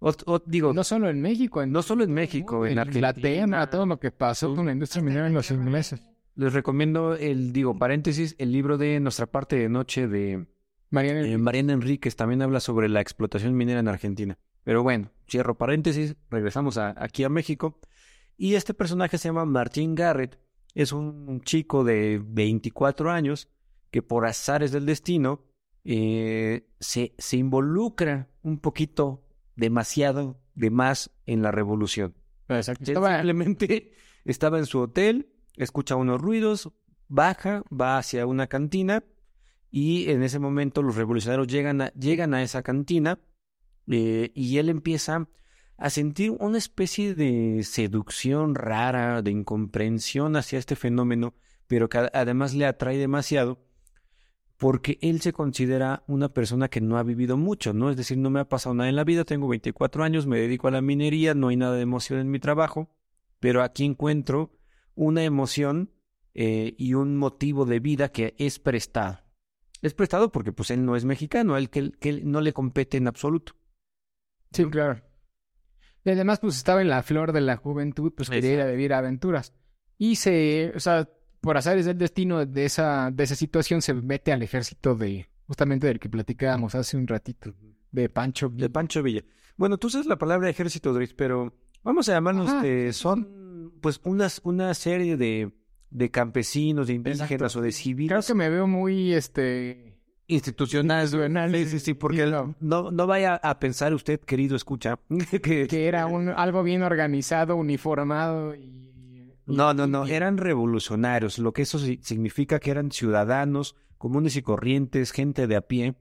O, digo, no solo en México, no solo en México, en, Argentina, todo lo que pasó con la industria minera en los ingleses. Les recomiendo el, digo, paréntesis, el libro de Nuestra parte de noche de Mariana, eh, Mariana Enríquez también habla sobre la explotación minera en Argentina. Pero bueno, cierro paréntesis, regresamos aquí a México. Y este personaje se llama Martín Garrett, es un chico de 24 años que por azares del destino eh, se, se involucra un poquito demasiado de más en la revolución. Exacto. Simplemente estaba en su hotel, escucha unos ruidos, baja, va hacia una cantina y en ese momento los revolucionarios llegan a, llegan a esa cantina eh, y él empieza a sentir una especie de seducción rara, de incomprensión hacia este fenómeno, pero que además le atrae demasiado porque él se considera una persona que no ha vivido mucho, ¿no? Es decir, no me ha pasado nada en la vida, tengo 24 años, me dedico a la minería, no hay nada de emoción en mi trabajo, pero aquí encuentro una emoción eh, y un motivo de vida que es prestado. Es prestado porque pues él no es mexicano, a él que, que no le compete en absoluto. Sí, claro. Y además pues estaba en la flor de la juventud, pues quería ir a vivir aventuras. Y se, o sea, por es el destino de esa, de esa situación, se mete al ejército de, justamente del que platicábamos hace un ratito, de Pancho Villa. De Pancho Villa. Bueno, tú sabes la palabra ejército, Dris, pero vamos a llamarnos, son pues unas, una serie de, de campesinos, de indígenas o de civiles. Creo que me veo muy, este... Institucional. Sí, sí, sí, porque no, no vaya a pensar usted, querido escucha, que, que era un, algo bien organizado, uniformado y no, no, no, eran revolucionarios, lo que eso significa que eran ciudadanos comunes y corrientes, gente de a pie,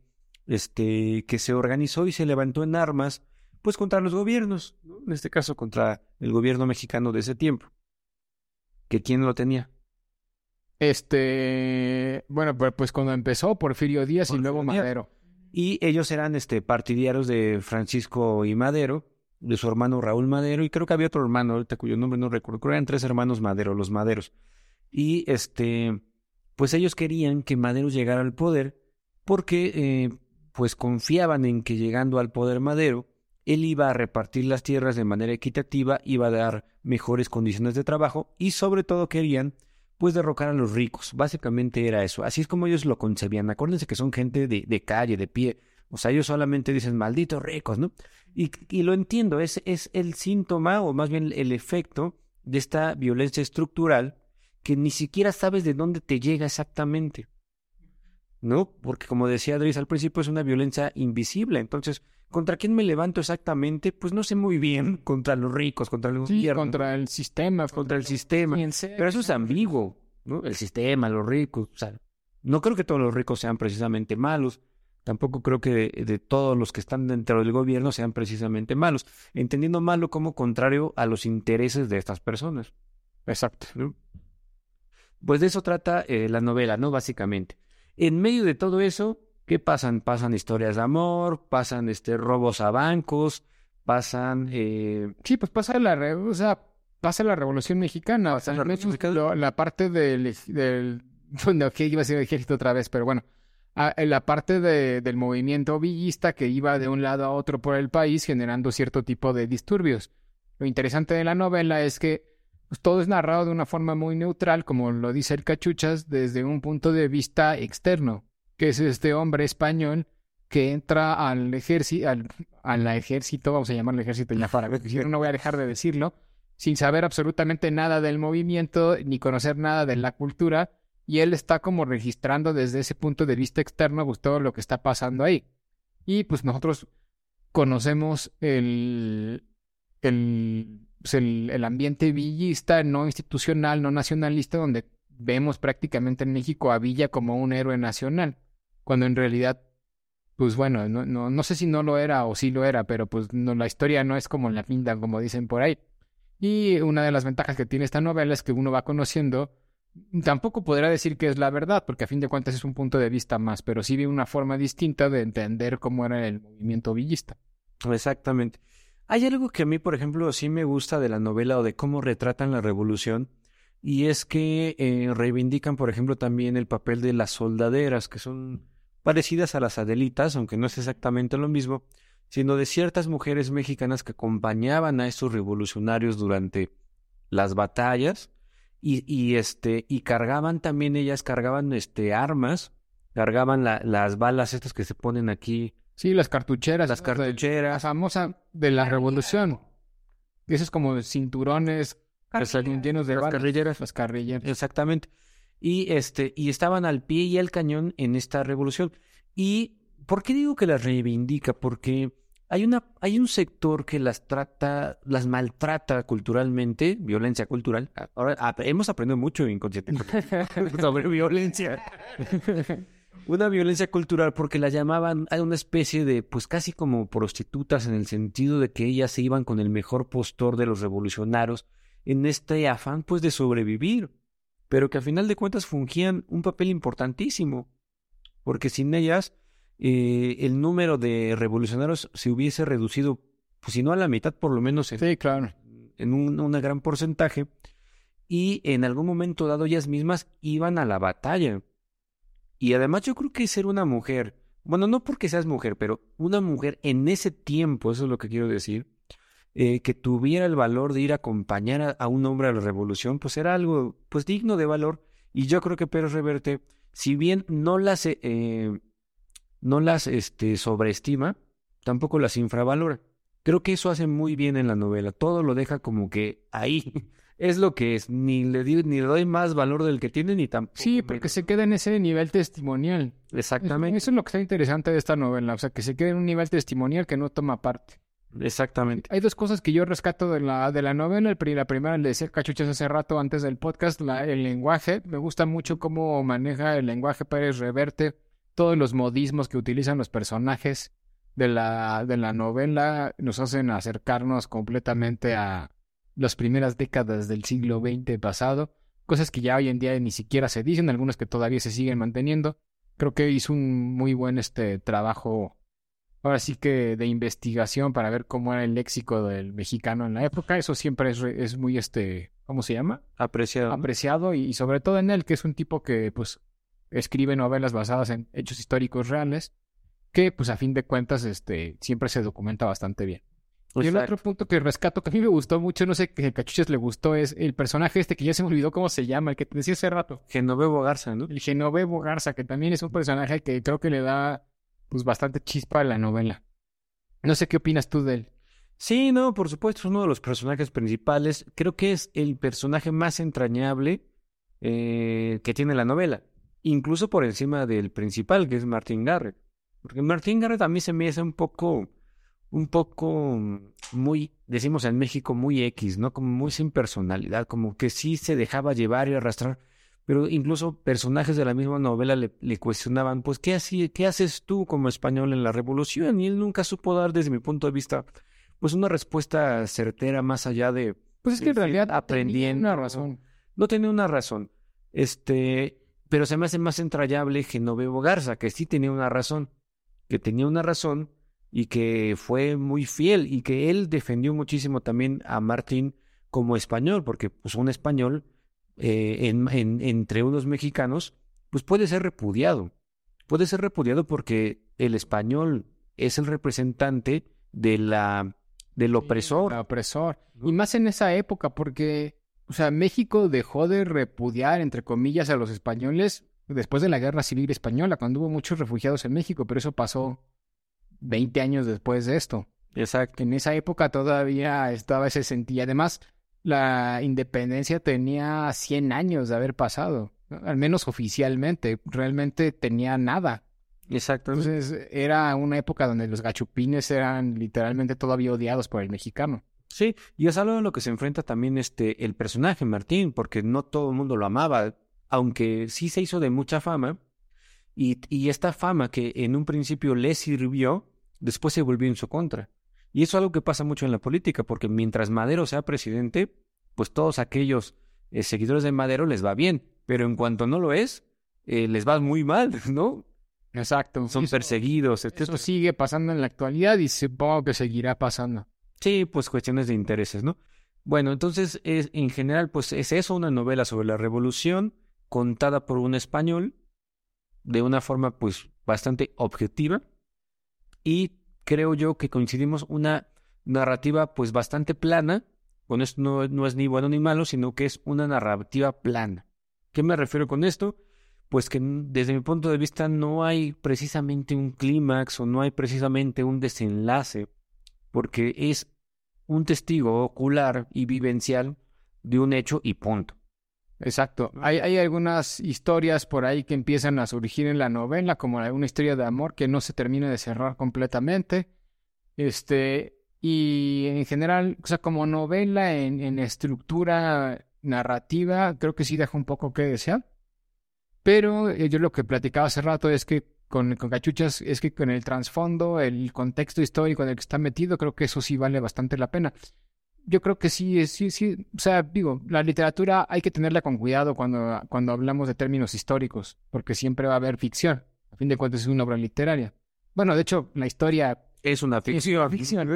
este, que se organizó y se levantó en armas, pues contra los gobiernos, en este caso contra el gobierno mexicano de ese tiempo. ¿Que quién lo tenía? Este, bueno, pues cuando empezó Porfirio Díaz y luego Madero. Y ellos eran este partidarios de Francisco y Madero, de su hermano Raúl Madero, y creo que había otro hermano, ahorita cuyo nombre no recuerdo, creo que eran tres hermanos Madero, los Maderos. Y este, pues ellos querían que Madero llegara al poder porque eh, pues confiaban en que llegando al poder Madero, él iba a repartir las tierras de manera equitativa, iba a dar mejores condiciones de trabajo y sobre todo querían pues derrocar a los ricos. Básicamente era eso. Así es como ellos lo concebían. Acuérdense que son gente de, de calle, de pie. O sea, ellos solamente dicen malditos ricos, ¿no? Y, y lo entiendo, es, es el síntoma o más bien el efecto de esta violencia estructural que ni siquiera sabes de dónde te llega exactamente. ¿No? Porque como decía Adris al principio es una violencia invisible. Entonces, ¿contra quién me levanto exactamente? Pues no sé muy bien. Contra los ricos, contra el sí, contra el sistema. Contra el sistema. Pero eso es ambiguo, ¿no? El sistema, los ricos. O sea, no creo que todos los ricos sean precisamente malos. Tampoco creo que de, todos los que están dentro del gobierno sean precisamente malos, entendiendo malo como contrario a los intereses de estas personas. Exacto. Pues de eso trata eh, la novela, ¿no? Básicamente. En medio de todo eso, ¿qué pasan? Pasan historias de amor, pasan este robos a bancos, pasan... Eh... Sí, pues pasa la, o sea, pasa la Revolución Mexicana. O sea, la, parte del... del... Que iba a ser el ejército otra vez, pero bueno a- en la parte de- del movimiento villista que iba de un lado a otro por el país generando cierto tipo de disturbios. Lo interesante de la novela es que pues, todo es narrado de una forma muy neutral, como lo dice el Cachuchas, desde un punto de vista externo, que es este hombre español que entra al ejército, al, al ejército, vamos a llamarle ejército ya para ver, yo no voy a dejar de decirlo, sin saber absolutamente nada del movimiento ni conocer nada de la cultura, y él está como registrando desde ese punto de vista externo pues, todo lo que está pasando ahí. Y pues nosotros conocemos el, el, pues, el, el ambiente villista, no institucional, no nacionalista, donde vemos prácticamente en México a Villa como un héroe nacional, cuando en realidad, pues bueno, no, no, no sé si no lo era o sí lo era, pero pues no, la historia no es como la pintan, como dicen por ahí. Y una de las ventajas que tiene esta novela es que uno va conociendo, tampoco podrá decir que es la verdad, porque a fin de cuentas es un punto de vista más, pero sí ve una forma distinta de entender cómo era el movimiento villista. Exactamente. Hay algo que a mí, por ejemplo, sí me gusta de la novela o de cómo retratan la revolución, y es que eh, reivindican, por ejemplo, también el papel de las soldaderas, que son parecidas a las adelitas, aunque no es exactamente lo mismo, sino de ciertas mujeres mexicanas que acompañaban a estos revolucionarios durante las batallas y, y este y cargaban también ellas cargaban este armas, cargaban la- las balas estas que se ponen aquí, Sí, las cartucheras. las. De- La cartucheras, famosa de la revolución. Esos como cinturones llenos de Las balas. carrilleras. Las carrilleras. Exactamente. Y este, y estaban al pie y al cañón en esta revolución. ¿Y por qué digo que las reivindica? Porque hay una, hay un sector que las trata, las maltrata culturalmente, violencia cultural. Ahora ap- hemos aprendido mucho inconscientemente sobre violencia. Una violencia cultural porque las llamaban a una especie de, pues casi como prostitutas en el sentido de que ellas se iban con el mejor postor de los revolucionarios en este afán pues de sobrevivir, pero que a final de cuentas fungían un papel importantísimo, porque sin ellas eh, el número de revolucionarios se hubiese reducido, pues si no a la mitad, por lo menos en, Sí, claro. en un, gran porcentaje, y en algún momento dado ellas mismas iban a la batalla. Y además yo creo que ser una mujer, bueno, no porque seas mujer, pero una mujer en ese tiempo, eso es lo que quiero decir, eh, que tuviera el valor de ir a acompañar a, a un hombre a la revolución, pues era algo pues digno de valor. Y yo creo que Pérez Reverte, si bien no las eh, no las este, sobreestima, tampoco las infravalora. Creo que eso hace muy bien en la novela. Todo lo deja como que ahí es lo que es. Ni le, di- ni le doy más valor del que tiene, ni tampoco. Sí, porque se queda en ese nivel testimonial. Exactamente. Eso es lo que está interesante de esta novela. O sea, que se queda en un nivel testimonial que no toma parte. Exactamente. Hay dos cosas que yo rescato de la, de la novela. El La primera, le decía Cachuchas hace rato antes del podcast, la- el lenguaje. Me gusta mucho cómo maneja el lenguaje Pérez Reverte, todos los modismos que utilizan los personajes de la, de la novela nos hacen acercarnos completamente a las primeras décadas del siglo XX pasado, cosas que ya hoy en día ni siquiera se dicen, algunas que todavía se siguen manteniendo. Creo que hizo un muy buen este trabajo ahora sí que de investigación para ver cómo era el léxico del mexicano en la época. Eso siempre es, es muy, este, ¿cómo se llama? Apreciado. Apreciado y, y sobre todo en él, que es un tipo que, pues, escribe novelas basadas en hechos históricos reales, que, pues, a fin de cuentas, este, siempre se documenta bastante bien. Y el otro punto que rescato que a mí me gustó mucho, no sé que a Cachuchas le gustó, es el personaje este que ya se me olvidó cómo se llama, el que te decía hace rato. Genovevo Garza, ¿no? El Genovevo Garza, que también es un personaje que creo que le da pues bastante chispa a la novela. No sé qué opinas tú de él. Sí, no, por supuesto, es uno de los personajes principales. Creo que es el personaje más entrañable eh, que tiene la novela. Incluso por encima del principal, que es Martin Garrett. Porque Martin Garrett a mí se me hace un poco, un poco mm, muy, decimos en México, muy X, ¿no? Como muy sin personalidad, como que sí se dejaba llevar y arrastrar. Pero incluso personajes de la misma novela le, le cuestionaban, pues, ¿qué, así, ¿qué haces tú como español en la revolución? Y él nunca supo dar, desde mi punto de vista, pues una respuesta certera más allá de Pues es que en realidad aprendiendo. tenía una razón. no tenía una razón. Este, pero se me hace más entrañable Genovevo Garza, que sí tenía una razón, que tenía una razón y que fue muy fiel y que él defendió muchísimo también a Martín como español, porque pues un español eh, en- en- entre unos mexicanos pues puede ser repudiado. puede ser repudiado porque el español es el representante de la del opresor. El opresor. Y más en esa época, porque, o sea, México dejó de repudiar, entre comillas, a los españoles después de la Guerra Civil Española, cuando hubo muchos refugiados en México, pero eso pasó 20 años después de esto. Exacto. En esa época todavía estaba ese sentido. Además, la independencia tenía 100 años de haber pasado, al menos oficialmente. Realmente tenía nada. Exacto. Entonces era una época donde los gachupines eran literalmente todavía odiados por el mexicano. Sí, y es algo en lo que se enfrenta también este el personaje Martín, porque no todo el mundo lo amaba, aunque sí se hizo de mucha fama, y, y esta fama que en un principio le sirvió, después se volvió en su contra. Y eso es algo que pasa mucho en la política, porque mientras Madero sea presidente, pues todos aquellos eh, seguidores de Madero les va bien, pero en cuanto no lo es, eh, les va muy mal, ¿no? Exacto. Son perseguidos, etc. Eso sigue pasando en la actualidad y supongo que seguirá pasando. Sí, pues cuestiones de intereses, ¿no? Bueno, entonces, es, en general, pues es eso, una novela sobre la revolución contada por un español de una forma, pues, bastante objetiva y creo yo que coincidimos una narrativa, pues, bastante plana. Bueno, esto no, no es ni bueno ni malo, sino que es una narrativa plana. ¿Qué me refiero con esto? Pues que desde mi punto de vista no hay precisamente un clímax o no hay precisamente un desenlace porque es un testigo ocular y vivencial de un hecho y punto. Exacto. Hay, hay algunas historias por ahí que empiezan a surgir en la novela, como una historia de amor que no se termina de cerrar completamente. Este, y en general, o sea, como novela en, en estructura narrativa, creo que sí deja un poco que desear. Pero eh, yo lo que platicaba hace rato es que con, con cachuchas es que con el trasfondo, el contexto histórico en el que está metido, creo que eso sí vale bastante la pena. Yo creo que sí, sí, sí, o sea, digo, la literatura hay que tenerla con cuidado cuando, cuando hablamos de términos históricos, porque siempre va a haber ficción. A fin de cuentas es una obra literaria. Bueno, de hecho, la historia es una ficción. Es ficción.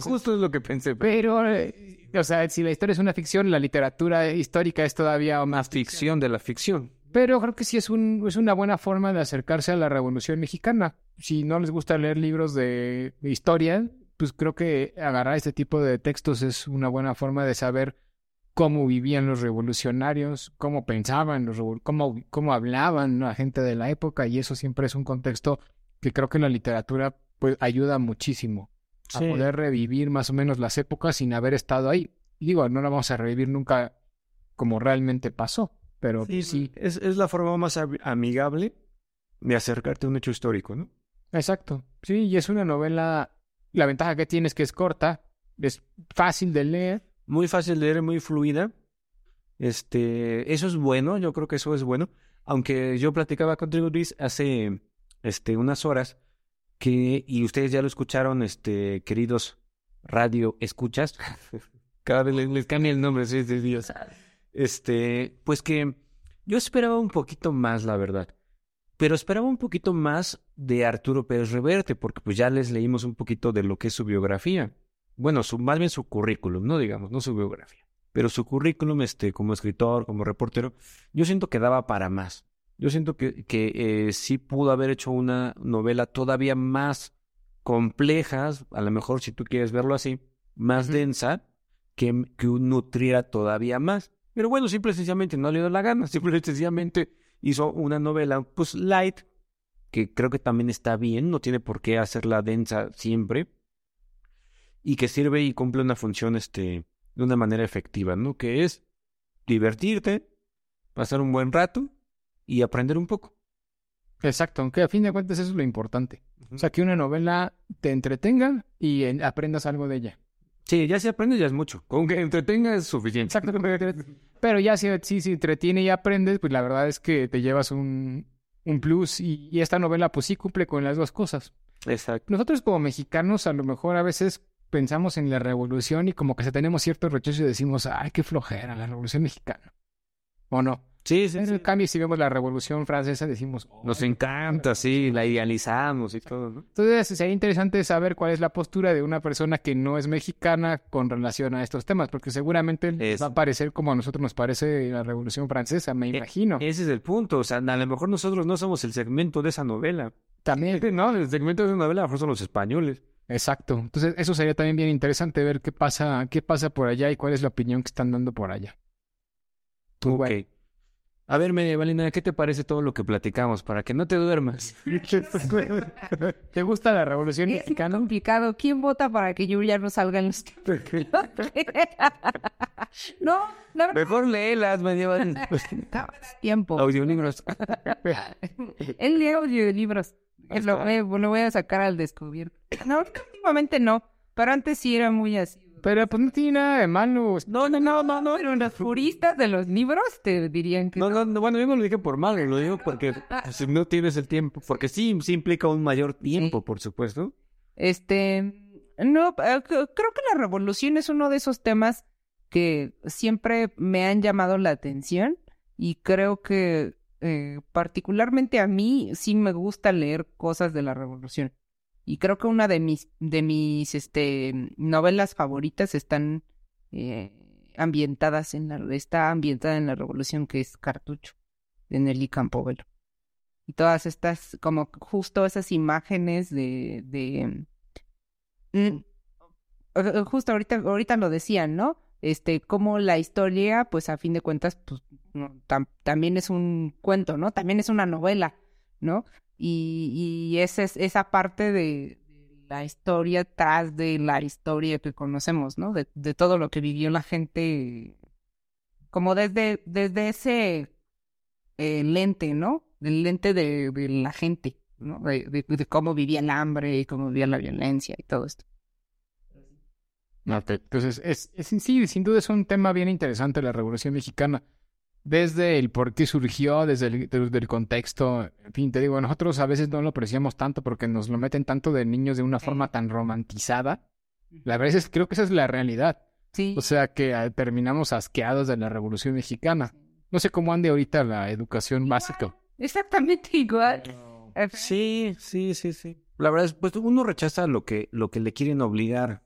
Justo es lo que pensé. Pero, eh, o sea, si la historia es una ficción, la literatura histórica es todavía más ficción de la ficción. Pero creo que sí es, un, es una buena forma de acercarse a la Revolución Mexicana. Si no les gusta leer libros de, de historia, pues creo que agarrar este tipo de textos es una buena forma de saber cómo vivían los revolucionarios, cómo pensaban, los cómo, cómo hablaban la gente de la época, y eso siempre es un contexto que creo que la literatura pues ayuda muchísimo a Sí. poder revivir más o menos las épocas sin haber estado ahí. Y digo, no la vamos a revivir nunca como realmente pasó, pero Sí, sí, Es, es la forma más ab- amigable de acercarte a un hecho histórico, ¿no? exacto. Sí, y es una novela, la ventaja que tiene es que es corta, es fácil de leer, Muy fácil de leer, muy fluida. Este, eso es bueno, yo creo que eso es bueno. Aunque yo platicaba contigo, Luis, hace este, unas horas que, y ustedes ya lo escucharon, este, queridos radio escuchas, cada vez les, les cambia el nombre, sí, sí, Dios. Este, pues que yo esperaba un poquito más, la verdad. Pero esperaba un poquito más de Arturo Pérez Reverte, porque pues ya les leímos un poquito de lo que es su biografía. Bueno, su, más bien su currículum, no digamos, no su biografía. Pero su currículum, este, como escritor, como reportero, yo siento que daba para más. Yo siento que, que eh, sí pudo haber hecho una novela todavía más compleja, a lo mejor si tú quieres verlo así, más densa, que, que nutriera todavía más. Pero bueno, simple y sencillamente no le dio la gana, simple y sencillamente hizo una novela, pues light, que creo que también está bien, no tiene por qué hacerla densa siempre, y que sirve y cumple una función este, de una manera efectiva, ¿no? Que es divertirte, pasar un buen rato y aprender un poco. Exacto, aunque a fin de cuentas eso es lo importante. O sea, que una novela te entretenga y en- aprendas algo de ella. Sí, ya si aprendes ya es mucho. Con que entretenga es suficiente. Exacto. Pero ya si, si, si entretiene y aprendes, pues la verdad es que te llevas un, un plus y, y esta novela pues sí cumple con las dos cosas. Exacto. Nosotros como mexicanos a lo mejor a veces pensamos en la revolución y como que se tenemos cierto rechazo y decimos, ay, qué flojera la revolución mexicana. ¿O no? Sí, sí, En sí. el cambio, si vemos la Revolución Francesa, decimos... "Oh". Nos encanta, sí, la idealizamos y todo, ¿no? Entonces, sería interesante saber cuál es la postura de una persona que no es mexicana con relación a estos temas, porque seguramente Es- va a parecer como a nosotros nos parece la Revolución Francesa, me Eh, imagino. Ese es el punto, o sea, a lo mejor nosotros no somos el segmento de esa novela. También, No, el segmento de esa novela a lo mejor son los españoles. exacto. Entonces, eso sería también bien interesante ver qué pasa, qué pasa por allá y cuál es la opinión que están dando por allá. Pues Ok. bueno. A ver, Media Valina, ¿qué te parece todo lo que platicamos para que no te duermas? ¿Te gusta la Revolución Es Mexicana? complicado. ¿Quién vota para que yo ya no salga en los... no, la verdad Mejor léelas, Media Valina. no me da tiempo. Audiolibros. Él lee audiolibros. Lo, lo voy a sacar al descubierto. No, últimamente no. Pero antes sí era muy así. Pero pues no tiene nada de malo. No, no, no, no, no. Pero los puristas de los libros te dirían que No, no, no, bueno, yo no lo dije por mal, lo digo porque si no tienes el tiempo, porque sí, sí implica un mayor tiempo, Sí. por supuesto. Este, no, eh, creo que la revolución es uno de esos temas que siempre me han llamado la atención y creo que eh, particularmente a mí sí me gusta leer cosas de la revolución. Y creo que una de mis, de mis este, novelas favoritas están eh, ambientadas en la, está ambientada en la revolución que es Cartucho, de Nelly Campobello. Y todas estas, como justo esas imágenes de, de Mm, justo ahorita, ahorita lo decían, ¿no? Este, como la historia, pues a fin de cuentas, pues también es un cuento, ¿no? También es una novela, ¿no? Y, y esa es esa parte de, la historia tras de la historia que conocemos, ¿no? De, de todo lo que vivió la gente, como desde, desde ese eh, lente, ¿no? Del lente de, la gente, ¿no? De, cómo vivía el hambre y cómo vivía la violencia y todo esto. Entonces, es, es, sí, sin duda es un tema bien interesante la Revolución Mexicana. Desde el por qué surgió, desde el desde el contexto. En fin, te digo, nosotros a veces no lo apreciamos tanto porque nos lo meten tanto de niños de una forma tan romantizada. La verdad es que creo que esa es la realidad. Sí. O sea que ah, terminamos asqueados de la Revolución Mexicana. No sé cómo ande ahorita la educación básica. Exactamente igual. Sí, sí, sí, sí. La verdad es, pues uno rechaza lo que, lo que le quieren obligar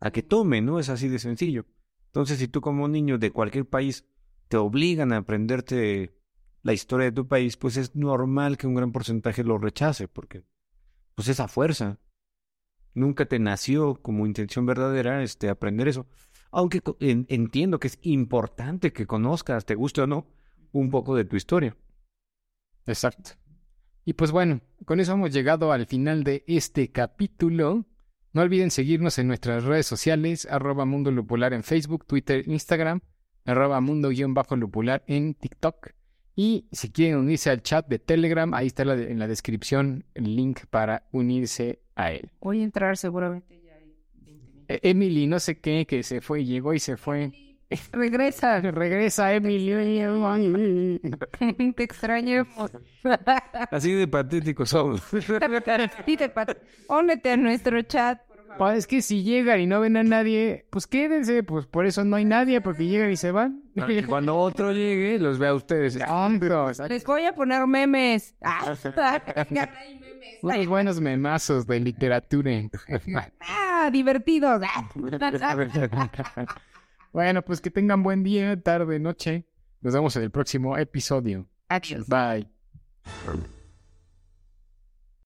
a que tome, ¿no? Es así de sencillo. Entonces, si tú como niño de cualquier país te obligan a aprenderte la historia de tu país, pues es normal que un gran porcentaje lo rechace, porque pues esa fuerza. Nunca te nació como intención verdadera este aprender eso. Aunque entiendo que es importante que conozcas, te guste o no, un poco de tu historia. Exacto. Y pues bueno, con eso hemos llegado al final de este capítulo. No olviden seguirnos en nuestras redes sociales, arroba Mundo Lupular en Facebook, Twitter, Instagram, arroba Mundo-Lupular en TikTok. Y si quieren unirse al chat de Telegram, ahí está la de- en la descripción el link para unirse a él. Voy a entrar seguramente ya. hay 20 minutos. E- Emily, no sé qué, que se fue, llegó y se fue. Regresa. Regresa, Emily. Te extrañemos. Así de patéticos somos. Únete a nuestro chat. Pues es que si llegan y no ven a nadie, pues quédense, pues por eso no hay nadie, porque llegan y se van. Cuando otro llegue, los vea a ustedes. Les voy a poner memes. Ah, memes. Unos buenos memazos de literatura. Ah, divertidos. Ah. bueno, pues que tengan buen día, tarde, noche. Nos vemos en el próximo episodio. Adiós. Bye.